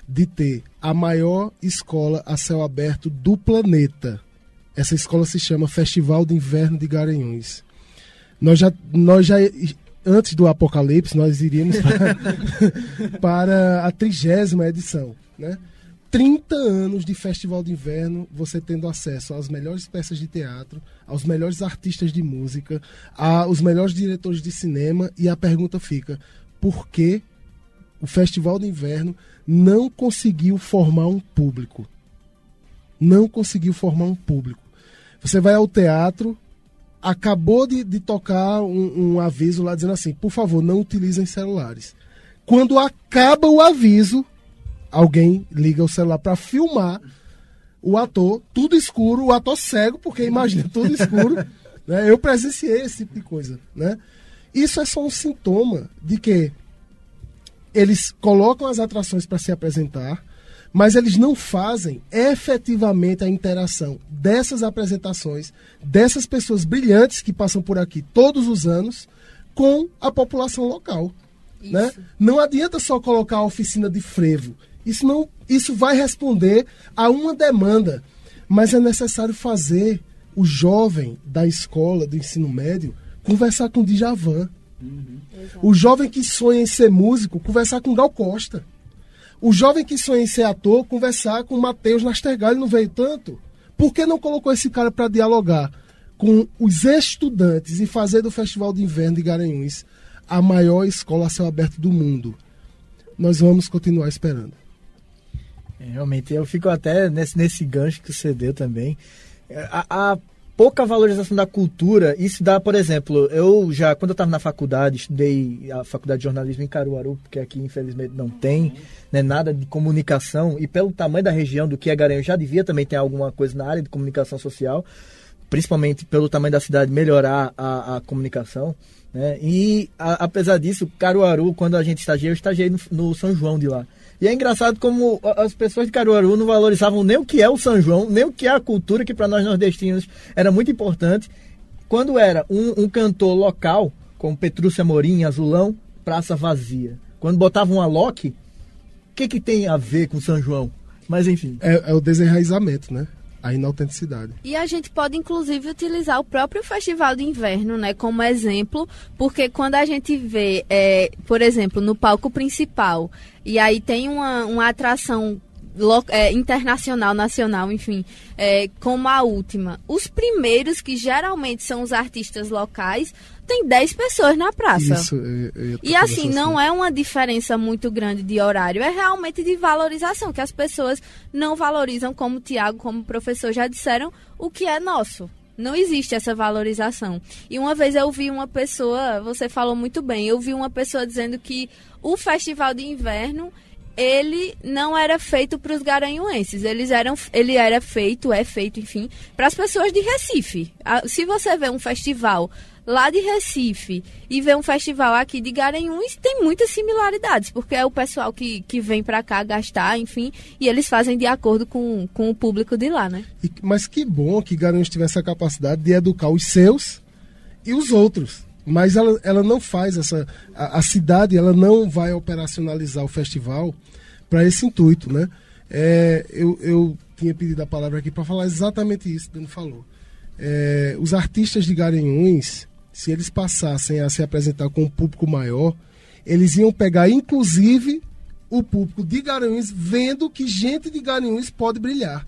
de ter a maior escola a céu aberto do planeta. Essa escola se chama Festival de Inverno de Garanhuns. Nós já, nós já antes do apocalipse, nós iríamos para, para a trigésima edição, né? 30 anos de festival de inverno, você tendo acesso às melhores peças de teatro, aos melhores artistas de música, aos melhores diretores de cinema, e a pergunta fica: por que o festival de inverno não conseguiu formar um público? Não conseguiu formar um público. Você vai ao teatro, acabou de, de tocar um, um aviso lá dizendo assim: por favor, não utilizem celulares. Quando acaba o aviso, alguém liga o celular para filmar o ator, tudo escuro, o ator cego, porque imagina, tudo escuro. né? Eu presenciei esse tipo de coisa. Né? Isso é só um sintoma de que eles colocam as atrações para se apresentar, mas eles não fazem efetivamente a interação dessas apresentações, dessas pessoas brilhantes que passam por aqui todos os anos, com a população local. Né? Não adianta só colocar a oficina de frevo isso, não, isso vai responder a uma demanda, mas é necessário fazer o jovem da escola, do ensino médio, conversar com o Djavan. Uhum. O jovem que sonha em ser músico, conversar com Gal Costa. O jovem que sonha em ser ator, conversar com Matheus Nastergal, ele não veio tanto. Por que não colocou esse cara para dialogar com os estudantes e fazer do Festival de Inverno de Garanhuns a maior escola a céu aberto do mundo? Nós vamos continuar esperando. É, realmente, eu fico até nesse, nesse gancho que você deu também. É, a, a, pouca valorização da cultura, isso dá, por exemplo, eu já, quando eu estava na faculdade, estudei a faculdade de jornalismo em Caruaru, porque aqui infelizmente não tem né, nada de comunicação, e pelo tamanho da região do que é Garanhuns, já devia também ter alguma coisa na área de comunicação social, principalmente pelo tamanho da cidade, melhorar a, a comunicação. Né? E a, apesar disso, Caruaru, quando a gente estagiou, eu estagiei no, no São João de lá. E é engraçado como as pessoas de Caruaru não valorizavam nem o que é o São João, nem o que é a cultura, que para nós nordestinos era muito importante. Quando era um, um cantor local, como Petrúcia Morim, Azulão, praça vazia. Quando botavam um Alok, o que, que tem a ver com São João? Mas enfim. É, é o desenraizamento, né? A inautenticidade. E a gente pode inclusive utilizar o próprio Festival de Inverno, né, como exemplo, porque quando a gente vê, é, por exemplo, no palco principal, e aí tem uma, uma atração é, internacional, nacional, enfim, é, como a última. Os primeiros, que geralmente são os artistas locais, tem 10 pessoas na praça. Isso, e assim, não é uma diferença muito grande de horário, é realmente de valorização, que as pessoas não valorizam, como o Tiago, como o professor já disseram, o que é nosso. Não existe essa valorização. E uma vez eu vi uma pessoa, você falou muito bem, eu vi uma pessoa dizendo que o festival de inverno ele não era feito para os garanhuenses. Eles eram, ele era feito, é feito, enfim, para as pessoas de Recife. Se você vê um festival lá de Recife e ver um festival aqui de Garanhuns, tem muitas similaridades, porque é o pessoal que, que vem para cá gastar, enfim, e eles fazem de acordo com, com o público de lá, né? E, mas que bom que Garanhuns tivesse a capacidade de educar os seus e os outros. Mas ela, ela não faz essa. A, a cidade ela não vai operacionalizar o festival para esse intuito, né? É, eu, eu tinha pedido a palavra aqui para falar exatamente isso que Dani falou. É, os artistas de Garanhuns, se eles passassem a se apresentar com um público maior, eles iam pegar, inclusive, o público de Garanhuns vendo que gente de Garanhuns pode brilhar.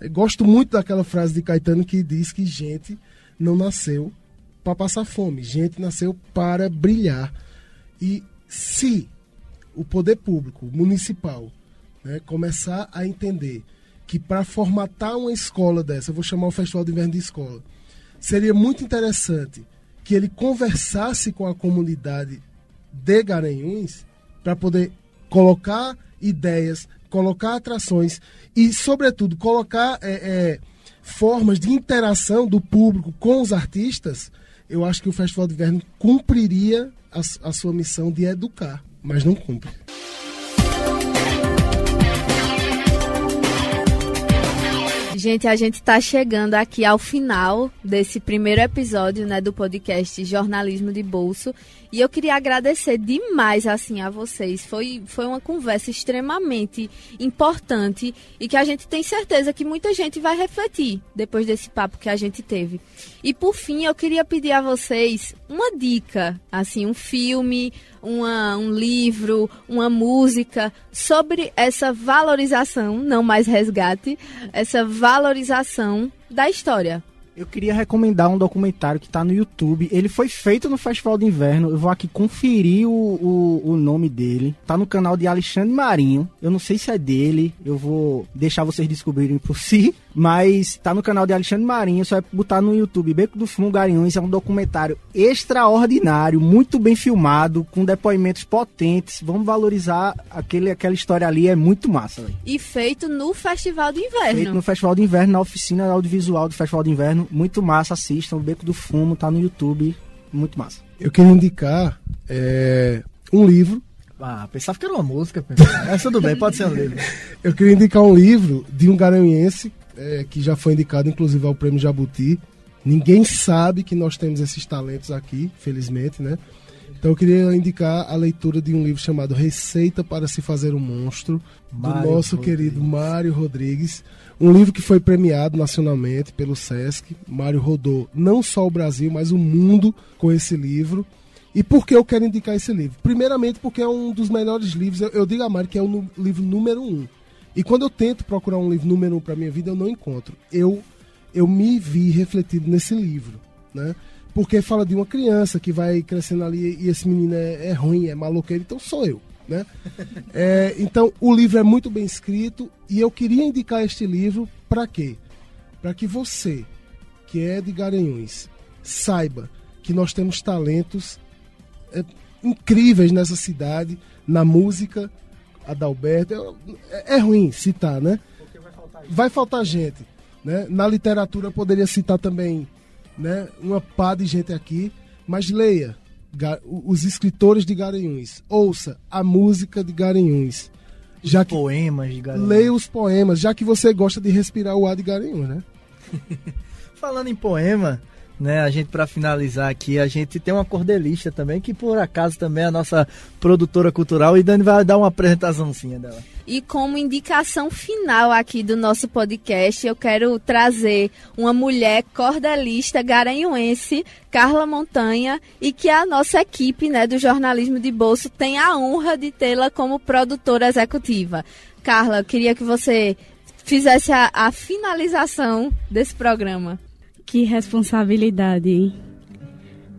Eu gosto muito daquela frase de Caetano que diz que gente não nasceu para passar fome, gente nasceu para brilhar. E se o poder público municipal né, começar a entender que para formatar uma escola dessa, eu vou chamar o Festival de Inverno de Escola, seria muito interessante que ele conversasse com a comunidade de Garanhuns para poder colocar ideias, colocar atrações e, sobretudo, colocar é, é, formas de interação do público com os artistas, eu acho que o Festival de Inverno cumpriria a, a sua missão de educar, mas não cumpre. Gente, a gente está chegando aqui ao final desse primeiro episódio, né, do podcast Jornalismo de Bolso. E eu queria agradecer demais assim a vocês. Foi, foi uma conversa extremamente importante e que a gente tem certeza que muita gente vai refletir depois desse papo que a gente teve. E por fim, eu queria pedir a vocês uma dica, assim, um filme, uma, um livro, uma música sobre essa valorização, não mais resgate, essa valorização da história eu queria recomendar um documentário que está no YouTube. Ele foi feito no Festival de Inverno. Eu vou aqui conferir o, o, o, nome dele. Tá no canal de Alexandre Marinho. Eu não sei se é dele. Eu vou deixar vocês descobrirem por si. Mas tá no canal de Alexandre Marinho. Só é botar no YouTube. Beco do Fumo Garanhuns é um documentário extraordinário, muito bem filmado, com depoimentos potentes. Vamos valorizar aquele, aquela história ali. É muito massa. Véio. E feito no Festival de Inverno. Feito no Festival de Inverno, na oficina audiovisual do Festival de Inverno muito massa, assistam. O Beco do Fumo tá no YouTube, muito massa. Eu queria indicar é, um livro. Ah, pensava que era uma música. Mas tudo bem, pode ser um livro. Eu queria indicar um livro de um garanhuense é, que já foi indicado, inclusive, ao Prêmio Jabuti. Ninguém sabe que nós temos esses talentos aqui, felizmente, né? Então eu queria indicar a leitura de um livro chamado Receita para se fazer um monstro, Mário do nosso Rodrigues. querido Mário Rodrigues. Um livro que foi premiado nacionalmente pelo SESC. Mário rodou não só o Brasil, mas o mundo com esse livro. E por que eu quero indicar esse livro? Primeiramente, porque é um dos melhores livros. Eu, eu digo a Mário que é o livro número um. E quando eu tento procurar um livro número um para minha vida, eu não encontro. Eu, eu me vi refletido nesse livro, né? Porque fala de uma criança que vai crescendo ali e esse menino é, é ruim, é maloqueiro, então sou eu. Né? É, então, o livro é muito bem escrito e eu queria indicar este livro para quê? Para que você, que é de Garanhuns, saiba que nós temos talentos é, incríveis nessa cidade, na música, Adalberto. É, é ruim citar, né? Vai faltar, vai faltar gente. Né? Na literatura poderia citar também né, uma pá de gente aqui, mas leia, os escritores de Garanhuns. Ouça a música de Garanhuns. Os já que, poemas de Garanhuns. Leia os poemas, já que você gosta de respirar o ar de Garanhuns, né? Falando em poema, né, a gente para finalizar aqui, a gente tem uma cordelista também que por acaso também é a nossa produtora cultural e Dani vai dar uma apresentaçãozinha dela. E como indicação final aqui do nosso podcast, eu quero trazer uma mulher cordelista garanhuense, Carla Montanha, e que a nossa equipe né, do jornalismo de bolso tem a honra de tê-la como produtora executiva. Carla, eu queria que você fizesse a, a finalização desse programa. Que responsabilidade?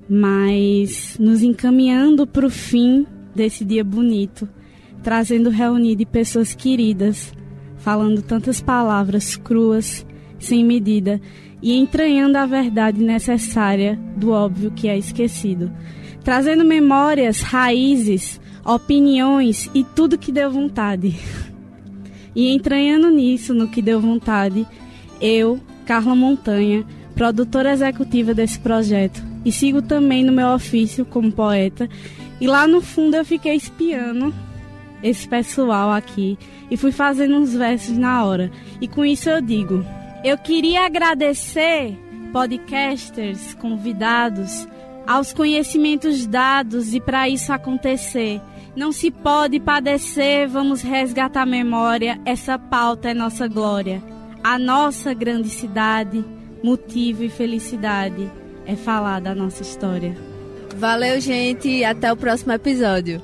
Mas nos encaminhando para o fim desse dia bonito trazendo reunir de pessoas queridas, falando tantas palavras cruas, sem medida, e entranhando a verdade necessária do óbvio que é esquecido, trazendo memórias, raízes, opiniões e tudo que deu vontade. E entranhando nisso, no que deu vontade, eu, Carla Montanha, produtora executiva desse projeto, e sigo também no meu ofício como poeta. E lá no fundo eu fiquei espiando esse pessoal aqui e fui fazendo uns versos na hora. E com isso eu digo: eu queria agradecer podcasters, convidados, aos conhecimentos dados e para isso acontecer. Não se pode padecer, vamos resgatar a memória, essa pauta é nossa glória. A nossa grande cidade, motivo e felicidade é falar da nossa história. Valeu, gente, e até o próximo episódio.